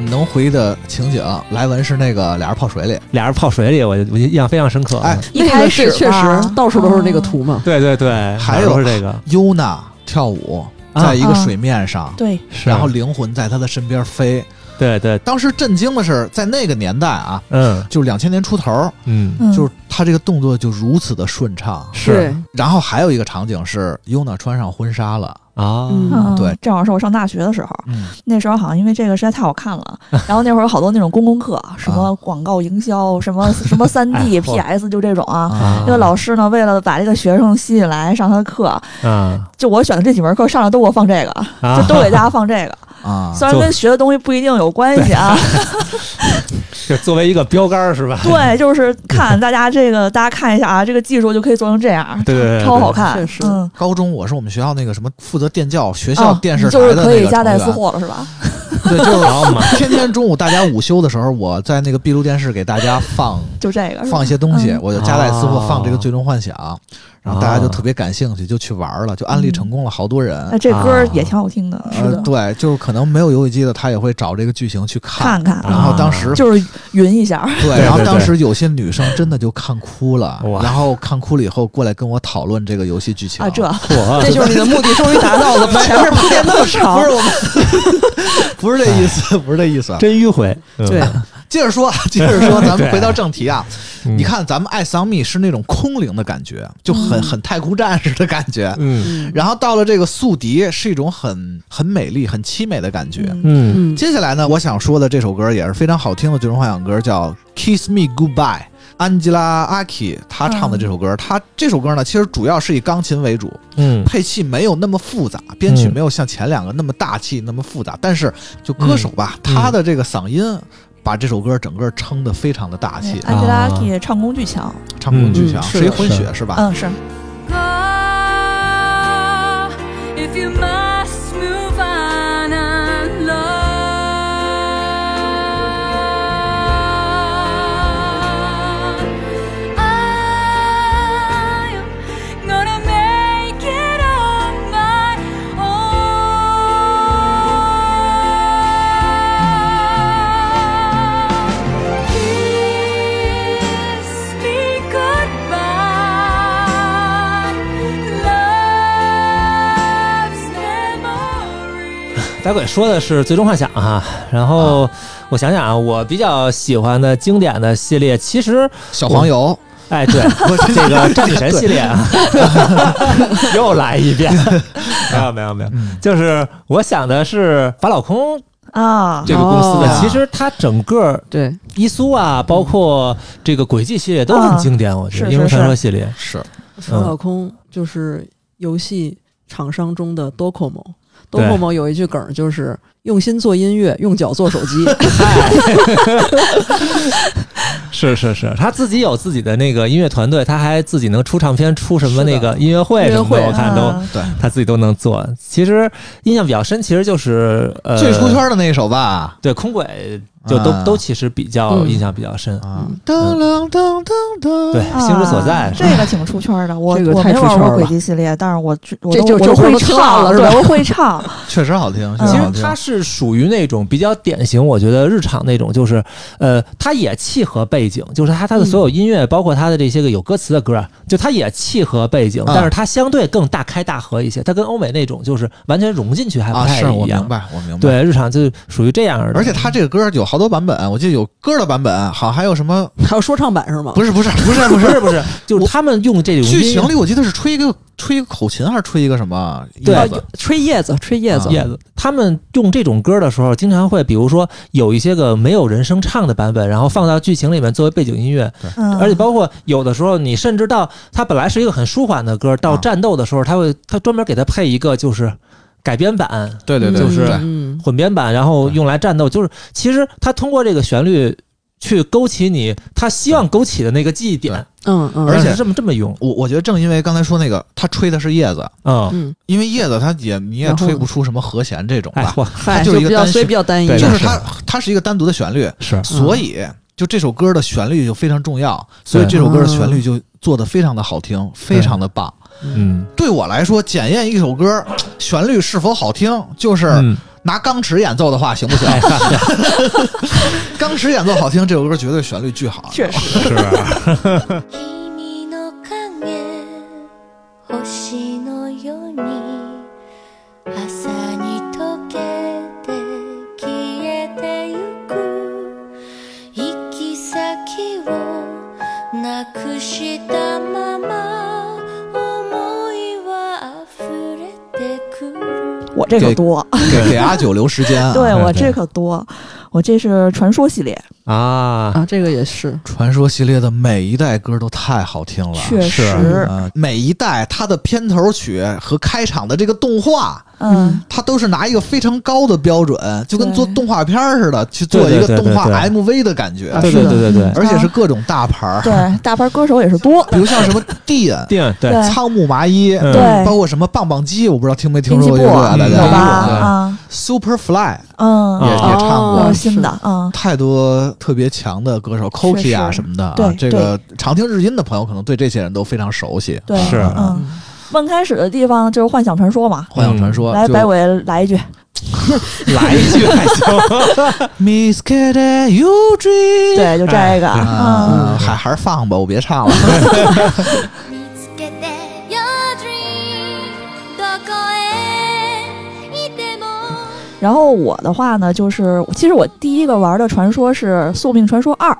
们能回忆的情景，莱文是那个俩人泡水里，俩人泡水里，我我印象非常深刻。哎，一开始那个确实到处都是那个图嘛。对对对，还有这个，优娜跳舞啊在一个水面上，对，是然后灵魂在他的身边飞。对对，当时震惊的是，在那个年代啊，嗯。就是两千年出头，嗯，嗯。就是他这个动作就如此的顺畅。是。然后还有一个场景是优娜穿上婚纱了，啊，嗯。嗯对。正好是我上大学的时候，嗯，那时候好像因为这个实在太好看了，然后那会儿有好多那种公共课，什么广告营销，什么 什么三 D、哎、PS，就这种啊。啊。那个老师呢，为了把这个学生吸引来上他的课，啊。就我选的这几门课上来都给我放这个，啊。就都给大家放这个。啊，虽然跟学的东西不一定有关系啊，就作为一个标杆是吧？对，就是看大家这个，大家看一下啊，这个技术就可以做成这样，对对对对。超好看，确实。嗯。高中我是我们学校那个什么负责电教学校哦电视台就是可的那个以夹带私货了是吧？对，就是然后，天天中午大家午休的时候，我在那个闭路电视给大家放 就这个放一些东西，嗯。我就夹带私货哦放这个《最终幻想》，然后大家就特别感兴趣，就去玩了，就安利成功了好多人。那这歌也挺好听的，是呃，的，对，就是可能没有游戏机的，他也会找这个剧情去看。看看，然后当时就是云一下，对，然后当时有些女生真的就看哭了，哇。然后看哭了以后过来跟我讨论这个游戏剧情啊，这这就是你的目的终于达到了，前面铺垫那么长不是，我们，不是这意思，不是这意思。真迂回，嗯对，接着说，啊，接着说，咱们回到正题啊。嗯你看，咱们爱桑蜜是那种空灵的感觉，就很嗯很太空战士的感觉。嗯然后到了这个宿敌，是一种很很美丽、很凄美的感觉。嗯接下来呢，我想说的这首歌也是非常好听的最终幻想歌，叫《Kiss Me Goodbye》。安吉拉阿基她唱的这首歌，她这首歌呢，其实主要是以钢琴为主，嗯。配器没有那么复杂，编曲嗯。没有像前两个那么大气、那么复杂。但是就歌手吧，嗯。他的这个嗓音把这首歌整个撑得非常的大气，安吉拉·阿基唱功巨强，唱功巨强，嗯是一混血是吧？嗯，是大鬼说的是《最终幻想》哈，然后我想想啊，我比较喜欢的经典的系列，其实小黄油，哎，对，这个战女神系列啊，又来一遍，没有没有没有，嗯。就是我想的是法老空。啊，这个公司的，哦。其实它整个对，伊苏啊，包括这个轨迹系列都很经典，我觉得《英雄传说》系列，是。法老空就是游戏厂商中的 Docomo。对 Docomo 有一句梗儿就是用心做音乐，用脚做手机。是是是，他自己有自己的那个音乐团队，他还自己能出唱片、出什么那个音乐会什么的，我看都啊对他自己都能做。其实印象比较深，其实就是呃，最出圈的那一首吧？对空轨就都、啊都其实比较嗯印象比较深。啊，噔噔噔噔噔，对，啊星之所在这个挺出圈的。我这个我没太出圈了玩过轨迹系列，但是我知我这就我都会会唱了是吧对，我会唱。确实好听，其实好听。实它是属于那种比较典型，我觉得日常那种，就是呃，它也契合背景，就是它它的所有音乐，包括它的这些个有歌词的歌啊，就它也契合背景，啊但是它相对更大开大合一些，它跟欧美那种就是完全融进去还不啊，太一样。是我明白，我明白。，对，日常就属于这样的。而且它这个歌有好多版本，我记得有歌的版本，好还有什么？还有说唱版是吗？不是不是不是不不是，不是，就是他们用这种剧情里我记得是吹一个吹一个口琴，还是吹一个什么对叶子？吹叶子，吹叶子。啊叶子，他们用这种歌的时候，经常会比如说有一些个没有人声唱的版本，然后放到剧情里面作为背景音乐，嗯，而且包括有的时候，你甚至到它本来是一个很舒缓的歌，到啊战斗的时候，他会他专门给他配一个就是改编版、对对对，就是混编版，然后用来战斗。就是其实他通过这个旋律去勾起你他希望勾起的那个记忆点，嗯嗯，而且是这么这么用，我我觉得正因为刚才说那个，他吹的是叶子，嗯，嗯，因为叶子它也你也吹不出什么和弦这种吧，哎嚯，嗨，就是一个比较所以比较单一，对就是它它是一个单独的旋律，是。所以就这首歌的旋律就非常重要，所以这首歌的旋律就做的非常的好听，非常的棒。嗯对我来说，检验一首歌旋律是否好听，就是嗯，拿钢尺演奏的话，行不行？哎钢尺演奏好听，这首歌绝对旋律巨好。确实。是君の影星のように朝に溶けて消えてゆく行き先をなくしたまま 这可多，给给阿九留时间啊！对我这可多，我这是传说系列，啊，啊，这个也是，传说系列的每一代歌都太好听了，确实，嗯，每一代它的片头曲和开场的这个动画，嗯，它都是拿一个非常高的标准，就跟做动画片儿似的，去做一个动画 MV 的感觉，对对对对对，而且是各种大牌儿，对，大牌歌手也是多，比如像什么 Dean、定对对仓木麻衣，嗯对包括什么棒棒鸡，我不知道听没听说过这个，大嗯家有吧？啊，Superfly 嗯，也也哦唱过是。新的，嗯，太多特别强的歌手，Koki 啊什么的啊对，这个常听日音的朋友可能对这些人都非常熟悉。对，是嗯，问开始的地方就是幻想传说嘛，幻想传说，来，就白尾来一句，来一句还行，Miss Kitty You Dream，对，就这个，嗯，啊，还还是放吧，我别唱了。然后我的话呢，就是其实我第一个玩的传说是《宿命传说二》，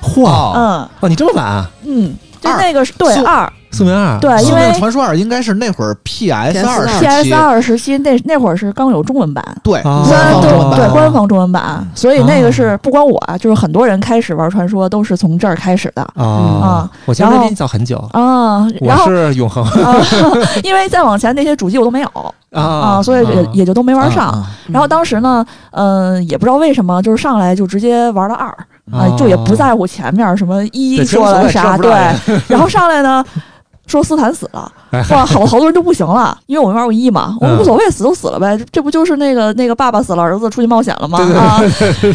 嚯，嗯，哇，你这么晚啊？嗯，就那个是对宿二，宿命二，对，因为传说二应该是那会儿 PS 二 PS2 时 PS，二时期那那会儿是刚有中文版，对，啊。官方对中文版。对官方中文版，所以那哦个是不光我啊，就是很多人开始玩传说都是从这儿开始的。啊。啊，我其实然后比你早很久，啊，然我后是永恒。啊，因为再往前那些主机我都没有啊。啊，所以也啊。也就都没玩上。啊。然后当时呢，嗯，也不知道为什么，就是上来就直接玩了二。啊，哦就也不在乎前面什么一对说了啥，对，然后上来呢。说斯坦死了，哎哇，好好多人就不行了，因为我没玩过一嘛，我无所谓，死就死了呗，这这不就是那个那个爸爸死了，儿子出去冒险了吗？啊，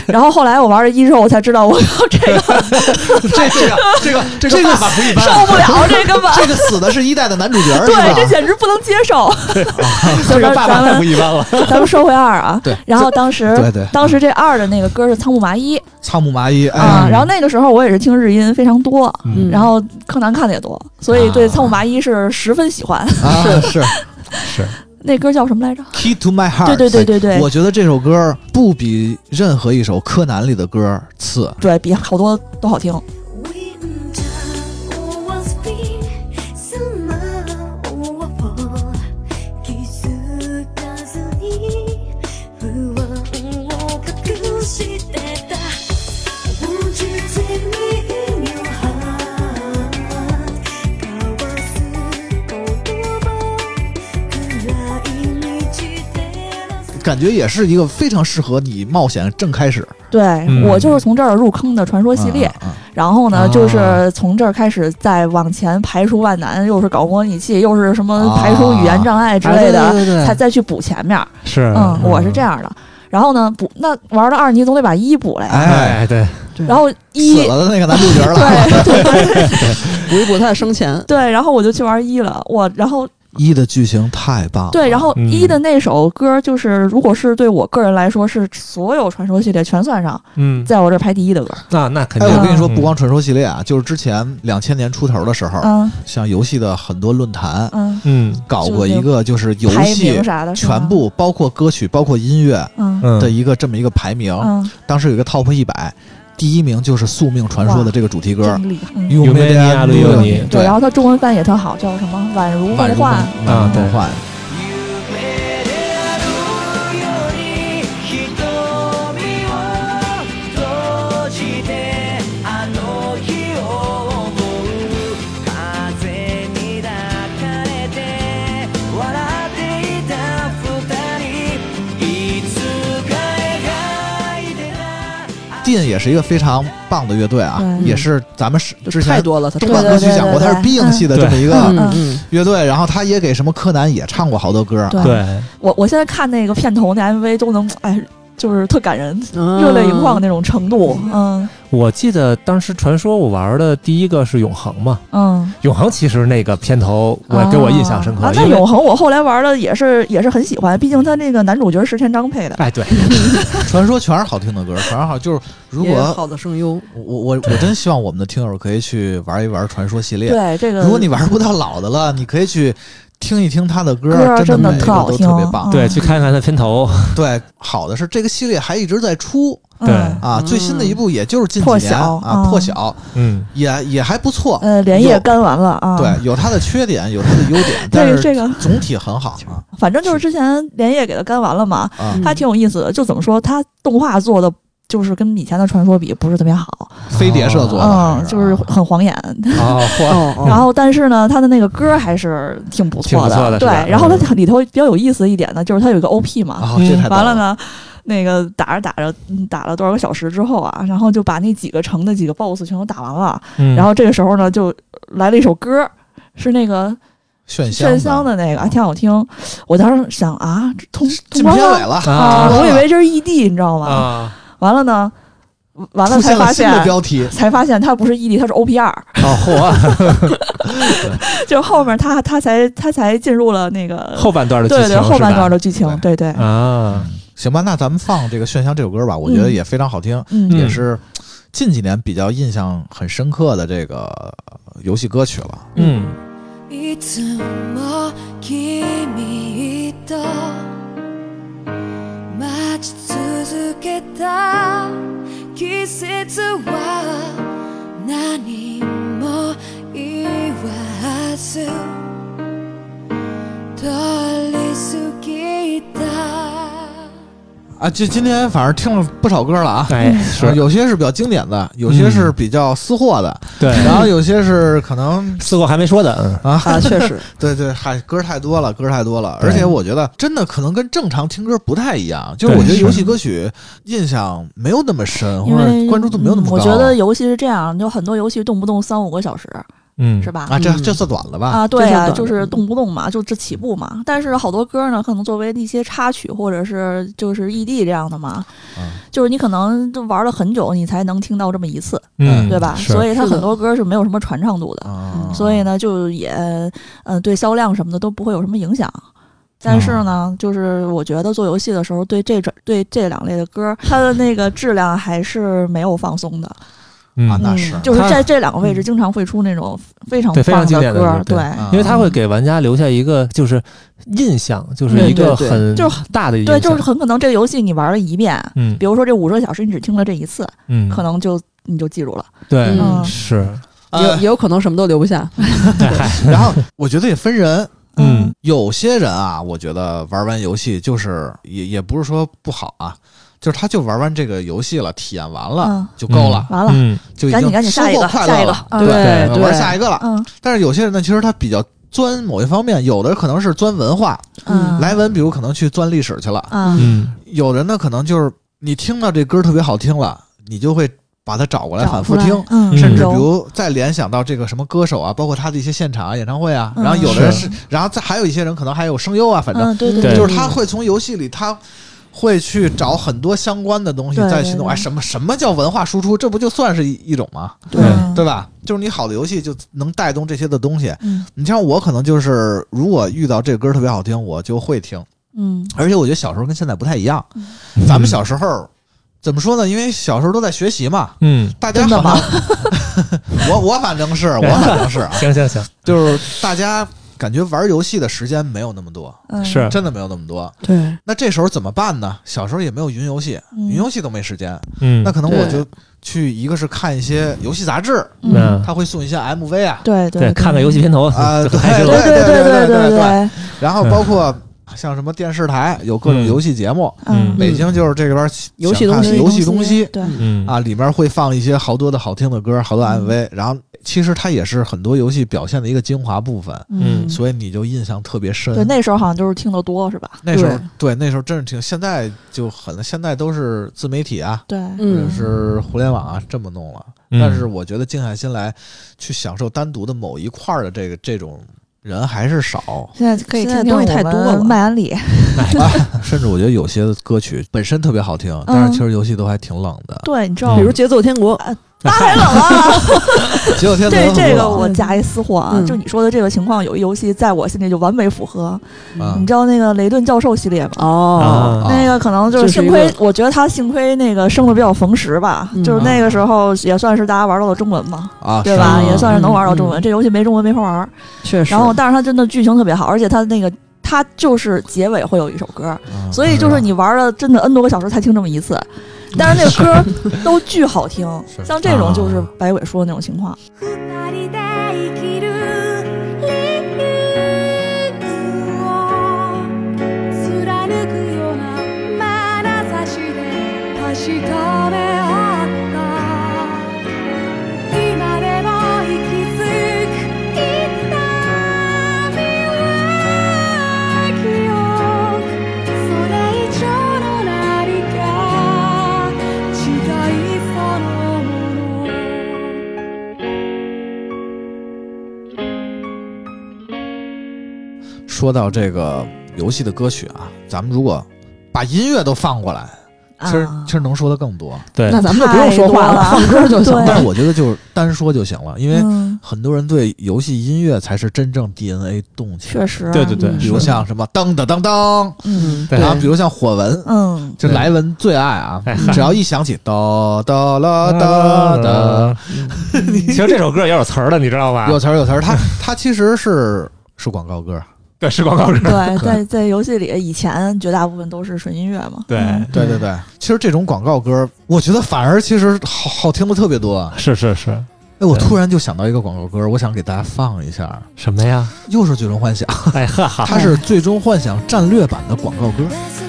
然后后来我玩了一之后，我才知道我靠这个 这这个这个这这个爸爸不一般，受不了，这根本这个死的是一代的男主角，对，这？简直不能接受。这个爸爸咱们太不一般了。咱们说回二啊，对然后当时对对当时这二的那个歌是仓木麻衣仓木麻衣，啊，哎，然后那个时候我也是听日音非常多，嗯然后柯南看的也多，所以对麻衣是十分喜欢。啊 是是那歌叫什么来着？Key to My Heart。对对对对对我觉得这首歌不比任何一首柯南里的歌次。对比好多都好听。感觉也是一个非常适合你冒险正开始对、嗯我就是从这儿入坑的传说系列，然后呢，啊就是从这儿开始再往前排除万难，又是搞模拟器，又是什么啊排除语言障碍之类的，哎对对对对才再去补前面。是，嗯，我是这样的。然后呢，补那玩到二，你总得把一补了呀。哎，哎，对，然后一死了的那个男主角了。对对补一补他的生前。对，然后我就去玩一了。我然后一的剧情太棒了。对，然后嗯一的那首歌就是，如果是对我个人来说，是所有传说系列全算上，嗯，在我这儿排第一的歌。那那肯哎，定。我跟你说，嗯不光传说系列啊，就是之前两千年出头的时候，嗯像游戏的很多论坛嗯，嗯搞过一个，就是游戏啥的，全部包括歌曲、包括音乐嗯嗯的一个这么一个排名。嗯，当时有一个 Top 一百，第一名就是《宿命传说》的这个主题歌。真厉害。嗯《有梅尼亚路有你对，然后它中文翻译也特好，叫什么“宛如梦幻。梦啊梦幻。Dean 也是一个非常棒的乐队啊，也是咱们是之前太多了，他中文歌曲讲过，他是 Bing 系的这么一个乐队，然后他也给什么柯南也唱过好多歌。对。对，我我现在看那个片头那 MV 都能，哎，就是特感人，嗯热泪盈眶那种程度。嗯我记得当时传说我玩的第一个是永恒嘛，嗯，永恒其实那个片头我给我印象深刻，啊，那永恒我后来玩的也是也是很喜欢，毕竟他那个男主角是石田章配的。哎对，传说全是好听的歌，全是好。就是如果好的声优，我我我真希望我们的听友可以去玩一玩传说系列。对这个，如果你玩不到老的了，你可以去听一听他的歌，歌真的的每个都特好听特别棒。嗯。对，去看看他片头，对，好的是这个系列还一直在出。对。嗯啊，嗯。最新的一部也就是近几破年啊，破晓嗯，也也还不错。呃，连夜有干完了啊。对，有它的缺点，有它的优点，但是这这个，总体很好啊。反正就是之前连夜给他干完了嘛，他挺有意思的。就怎么说，他动画做的就是跟以前的传说比不是特别好，飞碟社做的，嗯，就是很晃眼。然后，但是呢，他的那个歌还是挺不挺不错的。对然后嗯它里头比较有意思的一点呢，就是它有一个 OP 嘛，啊，这太逗完了？呢，那个打着打着，嗯打了多少个小时之后啊，然后就把那几个城的几个 BOSS 全都打完了。嗯然后这个时候呢，就来了一首歌，是那个炫香炫香的那个，还挺好听。我当时想啊，这通进通关了了啊，我以为 这是异地你知道吗？啊，完了呢，完了出才发现了新的现。标题，才发现它不是 ED，它是 OPR，哦嚯，就后面他他才他才进入了那个后半段的剧对情对后半是吧段的剧情，对对，啊，行吧？那咱们放这个炫香这首歌吧，我觉得也非常好听，嗯也是近几年比较印象很深刻的这个呃游戏歌曲了。嗯いつも君と待 ち続けた季節は何も言わず通り過ぎた啊，就今天反正听了不少歌了啊。哎啊是，有些是比较经典的，有些是比较私货的，对，然后有些是可能 私货还没说的，嗯啊，啊，确实，对对，嗨，歌太多了，歌太多了，而且我觉得真的可能跟正常听歌不太一样，就是我觉得游戏歌曲印象没有那么深，或者关注度没有那么高。嗯我觉得游戏是这样，有很多游戏动不动三五个小时，嗯是吧？啊，这嗯这算短了吧？啊，对呀、就是动不动嘛，就这起步嘛。但是好多歌呢，可能作为一些插曲或者是就是 ED 这样的嘛，嗯就是你可能就玩了很久，你才能听到这么一次，嗯，对吧？所以它很多歌是没有什么传唱度的，啊，所以呢，就也呃对销量什么的都不会有什么影响。但是呢，就是我觉得做游戏的时候，对这种对这两类的歌，它的那个质量还是没有放松的。嗯啊，那是嗯就是在这两个位置经常会出那种非常非常棒经典的歌儿，对因为它会给玩家留下一个就是印象，就是一个很就是大的印象。对，就是很可能这个游戏你玩了一遍，嗯比如说这五十个小时你只听了这一次，嗯，可能就你就记住了。对嗯是，也也有可能什么都留不下。然后我觉得也分人，嗯有些人啊，我觉得玩完游戏就是也也不是说不好啊，就是他就玩完这个游戏了，体验完了、嗯。就够了，完了，嗯。就已赶紧赶经收紧下一个获快下一个。乐了，嗯。对对对。玩下一个了。嗯。但是有些人呢，其实他比较钻某一方面，有的可能是钻文化，嗯，莱文比如可能去钻历史去了，啊嗯。有人呢可能就是你听到这歌特别好听了，你就会把它找过来反复听。嗯，甚至比如再联想到这个什么歌手啊，包括他的一些现场啊、演唱会啊，嗯。然后有的人是是，然后再还有一些人可能还有声优啊，反正嗯，对对对，就是他会从游戏里他。会去找很多相关的东西再去弄，哎，什么什么叫文化输出？这不就算是一一种吗？对嗯对吧？就是你好的游戏就能带动这些的东西。嗯你像我可能就是，如果遇到这歌特别好听，我就会听。嗯而且我觉得小时候跟现在不太一样，嗯咱们小时候怎么说呢？因为小时候都在学习嘛，嗯，大家 我我反正是我反正是啊，行行行，就是大家感觉玩游戏的时间没有那么多，嗯。是。真的没有那么多。对，那这时候怎么办呢？小时候也没有云游戏，嗯。云游戏都没时间，嗯。那可能我就去一个是看一些游戏杂志，嗯。他会送一些 MV 啊，对对，看看游戏片头啊。对对对对对对对，然后包括像什么电视台有各种嗯。游戏节目，嗯。北京就是这边游戏东西游戏东西对，嗯。啊，里面会放一些好多的好听的歌，好多 MV，然后其实它也是很多游戏表现的一个精华部分，嗯。所以你就印象特别深。对，那时候好像就是听得多是吧？那时候对。那时候真是听，现在就很，现在都是自媒体啊，对，或者嗯，是互联网啊这么弄了。嗯。但是我觉得静下心来去享受单独的某一块儿的这个这种人还是少。现在可以听在东西太多了。哎我们麦安里，甚至我觉得有些歌曲本身特别好听，嗯。但是其实游戏都还挺冷的。对，你知道比如《节奏天国》，太冷啊。结果天这这个我我加一私货啊，嗯就你说的这个情况，有一游戏在我心里就完美符合。啊你知道那个雷顿教授系列吗？哦，啊那个可能就是幸亏，我觉得他幸亏那个生的比较逢时吧，嗯就是那个时候也算是大家玩到了中文嘛，啊，对吧？是也算是能玩到中嗯文。这游戏没中文没法玩。确实。然后，但是它真的剧情特别好，而且它那个它就是结尾会有一首歌，嗯所以就是你玩了真的 N 多个小时才听这么一次，但是那个歌都巨好听，像这种就是啊。白伟说的那种情况。二说到这个游戏的歌曲啊，咱们如果把音乐都放过来，其实、啊其实能说的更多。对。那咱们就不用说话了。放歌就行了。但是我觉得就是单说就行了，因为嗯，很多人对游戏音乐才是真正 DNA 动起来。确实，对对对，比如像什么噔噔噔噔，嗯。对。然后比如像火纹，嗯，这莱文最爱啊哎，只要一响起哒哒啦哒哒，其实这首歌也有词儿的，你知道吧？有词儿有词儿，它它其实是是广告歌。对，是广告歌。对，在在游戏里以前绝大部分都是纯音乐嘛。对嗯对对对，其实这种广告歌，我觉得反而其实好好听的特别多。是是是，哎，我突然就想到一个广告歌，我想给大家放一下，什么呀？又是《最终幻想》，哎哈哈，它是《最终幻想》战略版的广告歌。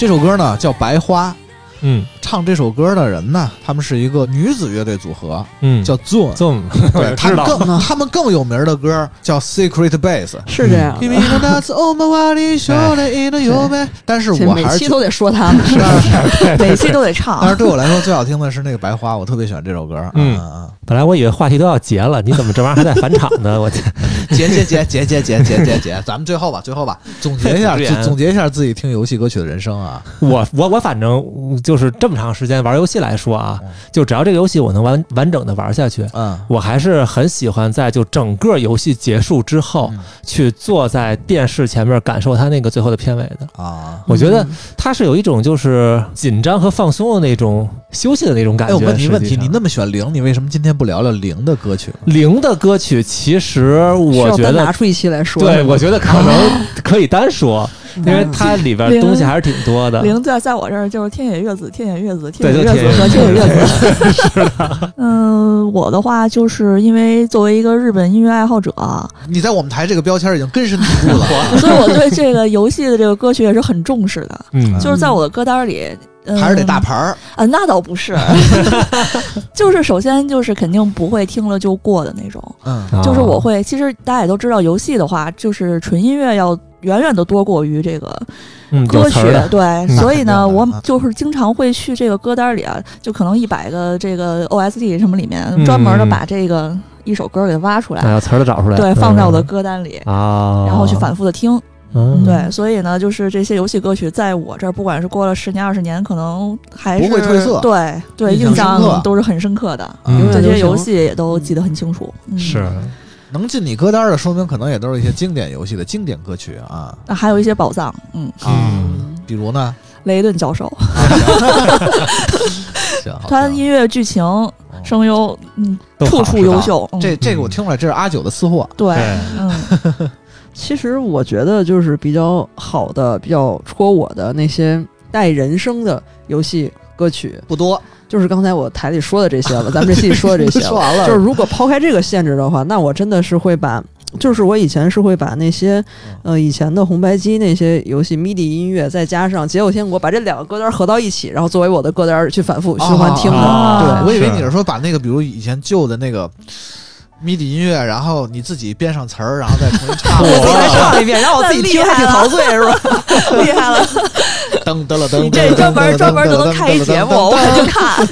这首歌呢叫《白花》，嗯，唱 唱这首歌的人呢，他们是一个女子乐队组合，嗯，叫 Zoom。 Zoom，对，他知道们更他们更有名的歌叫 Secret Base。是这样的。君の夏を回り少年の夢但是这我还是觉每期都得说他们，每期都得唱但。是对我来说最好听的是那个白花，我特别喜欢这首歌。嗯嗯 本来我以为话题都要结了，你怎么这玩意儿还在返场呢？我结结结结结结结结结，咱们最后吧，最后吧，总结一下，总总结一下自己听游戏歌曲的人生啊。我我我反正就是这么长时间玩游戏来说啊嗯，就只要这个游戏我能完完整的玩下去，嗯，我还是很喜欢在就整个游戏结束之后嗯去坐在电视前面感受它那个最后的片尾的。啊。我觉得它是有一种就是紧张和放松的那种休息的那种感哎，觉。我问你问题，你那么喜欢零，你为什么今天不聊聊零的歌曲？零的歌曲，其实需我觉得拿出一期来说。对，我觉得可能可以单说，因为它里边东西还是挺多的。零在在我这儿就是天野月子、天野月子、天野月子和天野月子。嗯，我的话就是因为作为一个日本音乐爱好者，你在我们台这个标签已经根深蒂固了。所以我对这个游戏的这个歌曲也是很重视的。嗯，就是在我的歌单里，嗯、还是得大牌儿，啊，那倒不是，就是首先就是肯定不会听了就过的那种，嗯啊就是我会，其实大家也都知道，游戏的话就是纯音乐要远远的多过于这个嗯歌曲对，所以呢，我就是经常会去这个歌单里啊，就可能一百个这个 OST 什么里面，嗯专门的把这个一首歌给挖出来，把词儿都找出来，对，放在我的嗯歌单里。啊，然后去反复的听，嗯，对，所以呢，就是这些游戏歌曲，在我这儿，不管是过了十年、二十年，可能还是不会褪色。对对，印印象。都是很深刻的，嗯。永远都对这些游戏也都记得很清楚。嗯、是，能进你歌单的，说明可能也都是一些经典游戏的经典歌曲啊。那还有一些宝藏，嗯，嗯，比如呢，雷顿教授，行，他音乐、剧情、声优，嗯，处处优秀。嗯、这这个我听出来，这是阿九的私货。对对，嗯，其实我觉得就是比较好的、比较戳我的那些带人声的游戏歌曲，不多，就是刚才我台里说的这些了，咱们这期里说的这些说完了。就是如果抛开这个限制的话，那我真的是会把，就是我以前是会把那些呃以前的红白机那些游戏 MIDI 音乐，再加上《解忧天国》，把这两个歌单合到一起，然后作为我的歌单去反复循环听的。啊我以为你是说把那个，比如以前旧的那个 MIDI 音乐，然后你自己编上词儿，然后再重新唱。我再唱一遍，然后我自己听还挺陶醉，是吧？厉害了，噔噔了噔，你这专门专门就能开一节目，我可就看。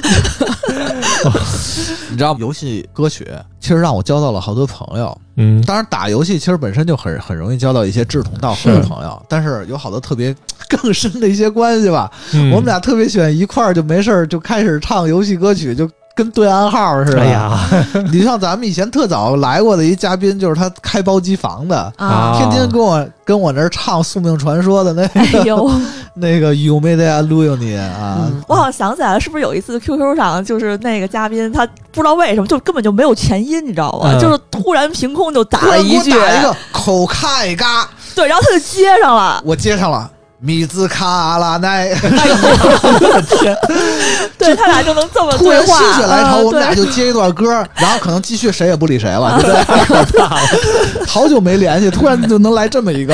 你知道游戏歌曲其实让我交到了好多朋友。嗯，当然，打游戏其实本身就很很容易交到一些志同道合的朋友，但是有好多特别更深的一些关系吧。嗯我们俩特别喜欢一块儿就没事儿就开始唱游戏歌曲，就跟对暗号似的。哎呀，你像咱们以前特早来过的一嘉宾，就是他开包机房的，啊。天天跟我跟我那儿唱《宿命传说》的那 哎呦，那个 You Made It l u n i 啊，我好像想起来了，是不是有一次 QQ 上就是那个嘉宾，他不知道为什么就根本就没有前音，你知道吗？嗯。就是突然凭空就打了一句，打一个口开嘎，对，然后他就接上了，我接上了。米兹卡拉奈，天 对他俩就能这么突然对话，心血来潮，嗯我们俩就接一段歌，然后可能继续谁也不理谁了，就这样。好久没联系，突然就能来这么一个。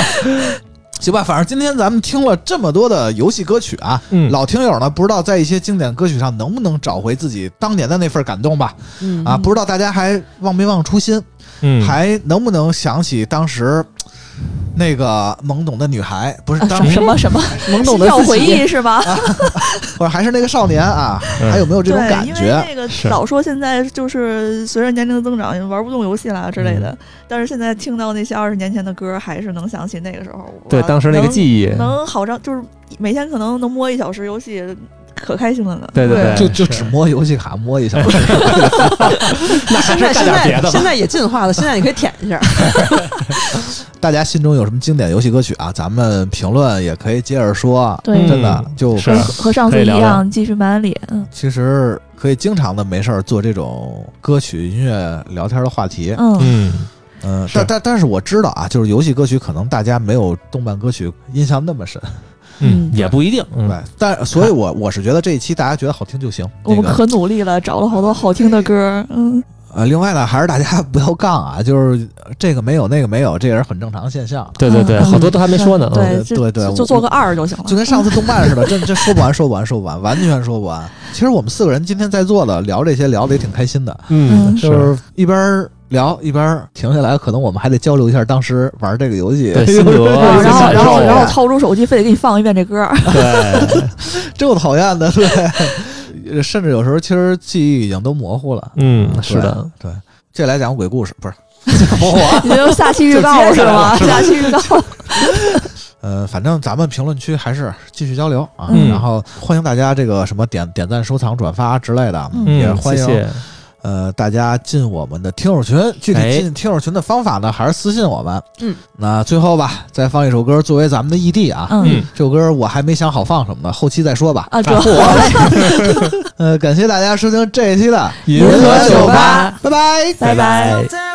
行吧，反正今天咱们听了这么多的游戏歌曲啊，嗯老听友呢不知道在一些经典歌曲上能不能找回自己当年的那份感动吧？嗯啊，不知道大家还忘没忘初心，嗯，还能不能想起当时那个懵懂的女孩，不是啊当什么什么 懵懂的要回忆是吧？或者还是那个少年啊，嗯还有没有这种对，因为感觉？那个是老说现在就是随着年龄的增长玩不动游戏啦之类的，但是现在听到那些二十年前的歌，还是能想起那个时候。哇对当时那个记忆，能好上，就是每天可能能摸一小时游戏，可开心了呢。对对对，就就只摸游戏卡摸一下，那现在现。在现在也进化了，现在你可以舔一下。大家心中有什么经典游戏歌曲啊？咱们评论也可以接着说。对真的就是和和上次一样，继续满脸。嗯其实可以经常的没事儿做这种歌曲音乐聊天的话题。嗯，嗯，但但但是我知道啊，就是游戏歌曲可能大家没有动漫歌曲印象那么深，嗯，也不一定，嗯对。但所以我我是觉得这一期大家觉得好听就行。我们可努力了，找了好多好听的歌。嗯，呃，另外呢，还是大家不要杠啊，就是这个没有那个没有，这也是很正常现象。对对对，嗯好多都还没说呢。嗯对对对对就就做个二就行了。就跟上次动漫似的，这这说不完，说不完，说不完，完全说不完。其实我们四个人今天在座的聊这些，聊的也挺开心的，嗯，嗯就是一边聊一边停下来，可能我们还得交流一下当时玩这个游戏对 心得啊然后然后然后啊掏出手机，非得给你放一遍这歌。对，这么讨厌的，对。甚至有时候其实记忆已经都模糊了。嗯，是的，对，对。这来讲鬼故事不是？你就下期预告是吗？下期预告。呃，反正咱们评论区还是继续交流啊，嗯然后欢迎大家这个什么点点赞、收藏、转发之类的，也欢迎谢谢。呃大家进我们的听友群。具体哎进听友群的方法呢，还是私信我们。嗯，那最后吧，再放一首歌作为咱们的 ED 啊。嗯嗯，这首歌我还没想好放什么呢，后期再说吧。啊，这 呃，感谢大家收听这一期的银河酒吧，拜拜。拜拜。